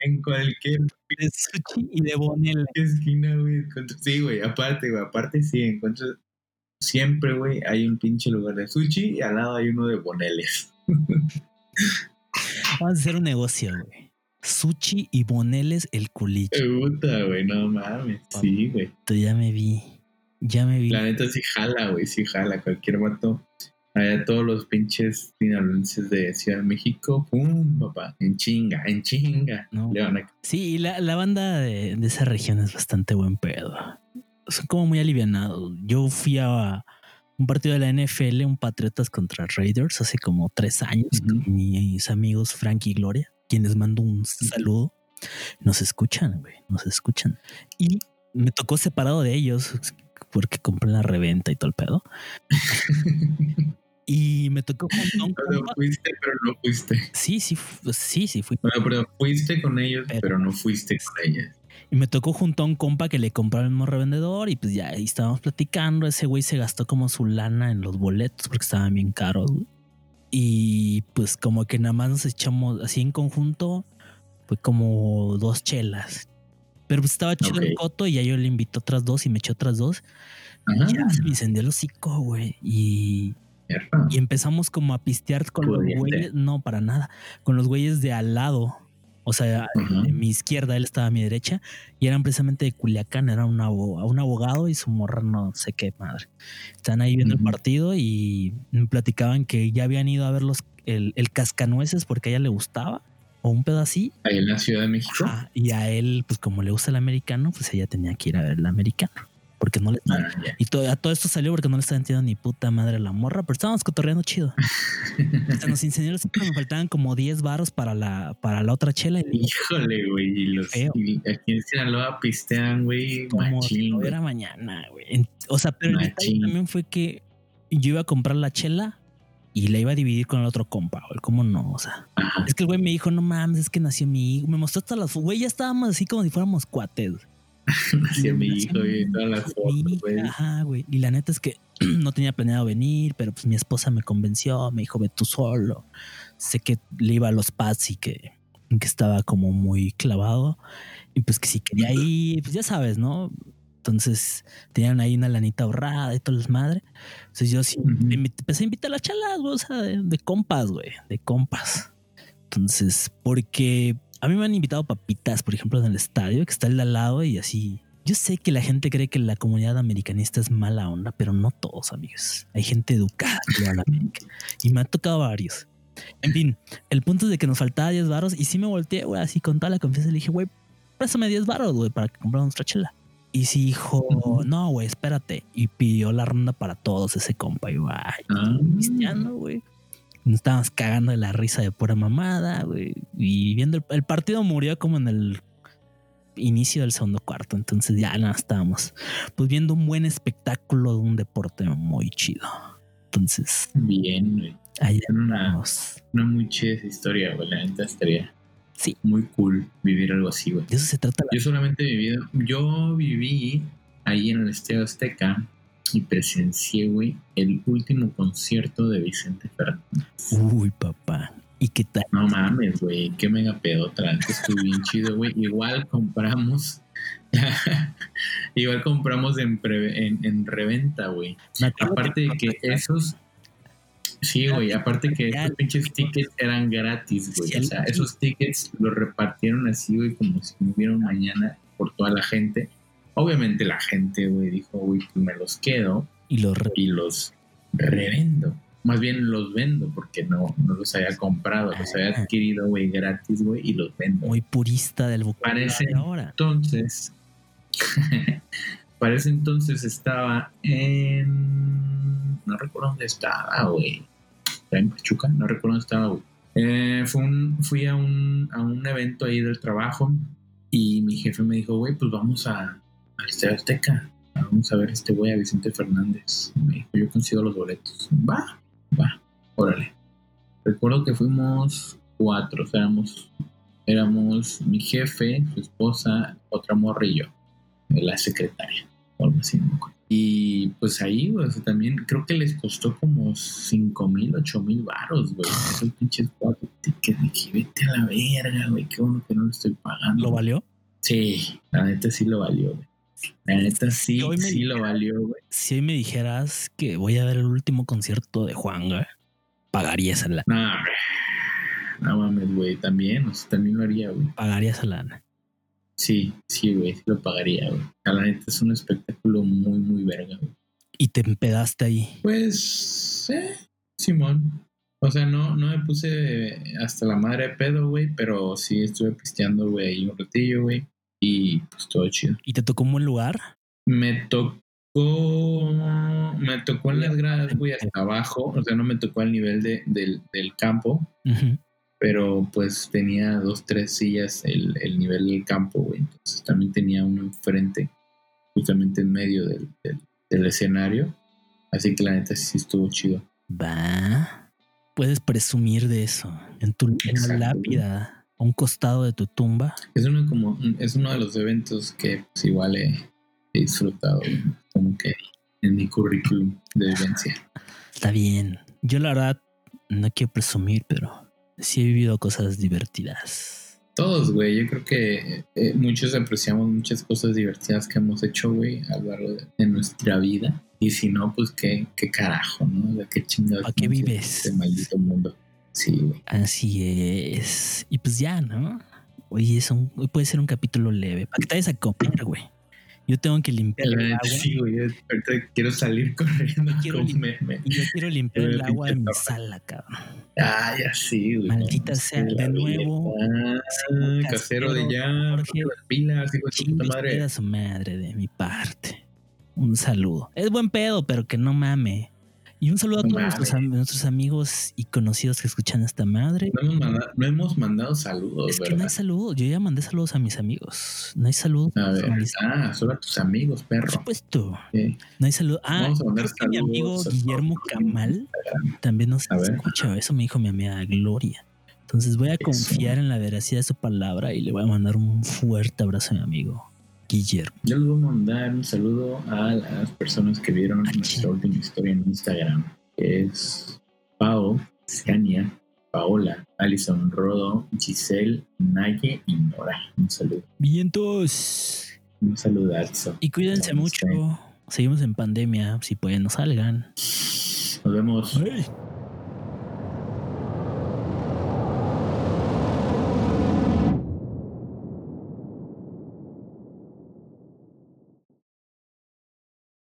En cualquier De sushi y de bonel. esquina, güey. Sí, güey, aparte, güey, aparte sí, encuentras. Siempre, güey, hay un pinche lugar de sushi y al lado hay uno de boneles. Vamos a hacer un negocio, güey. Sushi y boneles el culicho. Puta, güey, no mames. Sí, güey. Ya me vi. Ya me vi. La neta sí jala, güey, sí jala. Cualquier vato. Allá todos los pinches sinaloenses de Ciudad de México, pum, papá, en chinga, en chinga. No. Le van a- Sí, y la, la banda de, de esa región es bastante buen pedo. Son como muy alivianados. Yo fui a un partido de la NFL, un Patriotas contra Raiders, hace como tres años con mis amigos Frank y Gloria, quienes mando un saludo. Nos escuchan, güey, nos escuchan. Y me tocó separado de ellos porque compré la reventa y todo el pedo. Y me tocó un O sea, compa. fuiste, pero no fuiste. Sí, sí, sí, sí, fui. Bueno, pero fuiste con ellos, Pero- pero no fuiste con ellas. Y me tocó junto a un compa que le compró al mismo revendedor y pues ya ahí estábamos platicando. Ese güey se gastó como su lana en los boletos porque estaban bien caros. güey. Y pues como que nada más nos echamos así en conjunto, fue como dos chelas. Pero pues estaba chido el Ok. coto y ya yo le invité otras dos y me eché otras dos. Ajá. Y ya se me encendió el hocico, güey. Y, y empezamos como a pistear con los güeyes. No, para nada. Con los güeyes de al lado. O sea, de mi izquierda, él estaba a mi derecha. Y eran precisamente de Culiacán. Era un, abo- un abogado y su morra no sé qué madre. Están ahí viendo el partido y me platicaban que ya habían ido a ver los, el, el cascanueces porque a ella le gustaba. O un pedo así. Ahí en la Ciudad de México. Ajá, y a él, pues como le gusta el americano, pues ella tenía que ir a ver el americano. Porque no le Ah, y todo, a todo esto salió porque no le estaba entiendo ni puta madre a la morra, pero estábamos cotorreando chido. Se nos incendió me faltaban como 10 baros para la, para la otra chela. Y Híjole, güey. Y los y aquí en Sinaloa pistean, güey. como Machín, era mañana, güey. O sea, pero el detalle también fue que yo iba a comprar la chela y la iba a dividir con el otro compa, güey. ¿Cómo no? O sea, Ajá. es que el güey me dijo, no mames, es que nació mi hijo. Me mostró hasta las, güey, ya estábamos así como si fuéramos cuates. Nació mi hijo, güey. Todas las Mi fotos, güey. hija, Ajá, güey. Y la neta es que no tenía planeado venir, pero pues mi esposa me convenció, me dijo, ve tú solo. Sé que le iba a los pads y que, que estaba como muy clavado. Y pues que si quería ir, pues ya sabes, ¿no? Entonces tenían ahí una lanita ahorrada y todo el madre. Entonces yo sí empecé a invitar a las chalas, güey, o sea, de, de compas, güey, de compas. Entonces, porque a mí me han invitado papitas, por ejemplo, en el estadio, que está el de al lado y así. Yo sé que la gente cree que la comunidad americanista es mala onda, pero no todos, amigos. Hay gente educada que América. Y me ha tocado varios. En fin, el punto es de que nos faltaba 10 baros y sí me volteé, güey, así con toda la confianza. Le dije, güey, préstame 10 baros, güey, para que nuestra chela. Y sí dijo, Ujú. no, güey, espérate. Y pidió la ronda para todos ese compa. Y ay, Ah. pisteando, güey. Nos estábamos cagando de la risa de pura mamada, güey. Y viendo el, el partido murió como en el inicio del segundo cuarto. Entonces ya nada, estábamos pues viendo un buen espectáculo de un deporte muy chido. Entonces, Bien, güey. ahí una, una muy chida esa historia, güey. La neta estaría Sí. muy cool vivir algo así, güey. Eso se trata la Yo solamente he vivido, yo viví ahí en el Estadio Azteca y presencié, güey, el último concierto de Vicente Fernández. Uy, papá. ¿Y qué tal? No mames, güey, qué mega pedota, estuvo bien chido, güey. Igual compramos, igual compramos en, pre- en, en reventa, güey. Aparte de que esos, sí, güey, aparte que Ya. esos pinches tickets eran gratis, güey. O sea, esos tickets los repartieron así, güey, como si no hubiera mañana por toda la gente. Obviamente la gente, güey, dijo, güey, pues me los quedo Y los y los revendo. Más bien los vendo porque no, no los había comprado, los había Ah. adquirido, güey, gratis, güey, y los vendo. muy purista del vocabulario Parece- ahora. Entonces, para ese entonces estaba en. No recuerdo dónde estaba, güey. Estaba en Pachuca, no recuerdo dónde estaba, güey. Eh, fue un, fui a un, a un evento ahí del trabajo y mi jefe me dijo, güey, pues vamos a, al Estadio Azteca. Vamos a ver este güey, a Vicente Fernández. Me dijo, yo consigo los boletos. Va, va, órale. Recuerdo que fuimos cuatro, o sea, éramos éramos mi jefe, su esposa, otra morra y yo, la secretaria, o algo así. Y pues ahí, güey, o sea, también creo que les costó como 5 mil, 8 mil baros, güey. Esos pinches cuatro tickets que vete a la verga, güey, qué bueno que no lo estoy pagando. ¿Lo valió? Sí, la neta sí lo valió, güey. La neta sí, Si hoy me sí lo valió, güey. Si hoy me dijeras que voy a ver el último concierto de Juan, güey, pagaría esa lana. No, mames, güey, también, o sea, también lo haría, güey. Pagaría esa lana. Sí, sí, güey, sí lo pagaría, güey. La neta es un espectáculo muy, muy verga, güey. Y te empedaste ahí. Pues, eh, Simón. O sea, no, no me puse hasta la madre de pedo, güey, pero sí estuve pisteando, güey, ahí un ratillo, güey. Y pues todo chido. ¿Y te tocó un buen lugar? Me tocó, me tocó en las gradas, güey, hasta abajo. O sea, no me tocó al nivel de, del, del campo, pero pues tenía dos, tres sillas el, el nivel del campo, güey. Entonces también tenía uno enfrente, justamente en medio del, del, del escenario. Así que la neta sí estuvo chido. Va. Puedes presumir de eso en tu en lápida a un costado de tu tumba. Es uno como es uno de los eventos que pues, igual he, he disfrutado como que en mi currículum de vivencia. Está bien. Yo la verdad no quiero presumir, pero sí he vivido cosas divertidas. Todos, güey. Yo creo que eh, muchos apreciamos muchas cosas divertidas que hemos hecho, güey, a lo largo de, de nuestra vida. Y si no, pues qué, qué carajo, ¿no? Qué chingados. ¿A qué vives? Este maldito mundo. Sí, güey. Así es. Y pues ya, ¿no? Hoy, es un, hoy puede ser un capítulo leve. Para que te vayas a comer, güey. Yo tengo que limpiar el agua. Sí, güey. Ahorita quiero salir corriendo quiero yo quiero limpiar el agua de mi sala, cabrón. Ah, ya sí, güey. Maldita no, sea, de nuevo, Ah, casero de ya. Jorge. pilas, hijo de puta madre. a su madre de mi parte. Un saludo. Es buen pedo, pero que no mame. Y un saludo a todos nuestros, nuestros amigos y conocidos que escuchan esta madre. No hemos mandado, no hemos mandado saludos, Es que no hay saludos. Yo ya mandé saludos a mis amigos. No hay saludos. A ver. Ah, solo a tus amigos, Por perro. supuesto. Sí. No hay saludos. Ah, Vamos a mandar creo que mi amigo Guillermo. Camal también nos A ver. escucha. Eso me dijo mi amiga Gloria. Entonces voy a Eso. confiar en la veracidad de su palabra y le voy a mandar un fuerte abrazo a mi amigo Guillermo. Yo les voy a mandar un saludo a las personas que vieron ¿A nuestra última historia en Instagram, que es Pao, Scania, Paola, Alison Rodo, Giselle, Naye y Nora. Un saludo. Vientos. Un saludazo. Y cuídense mucho. Seguimos en pandemia. Si pueden, no salgan. Nos vemos. Ay.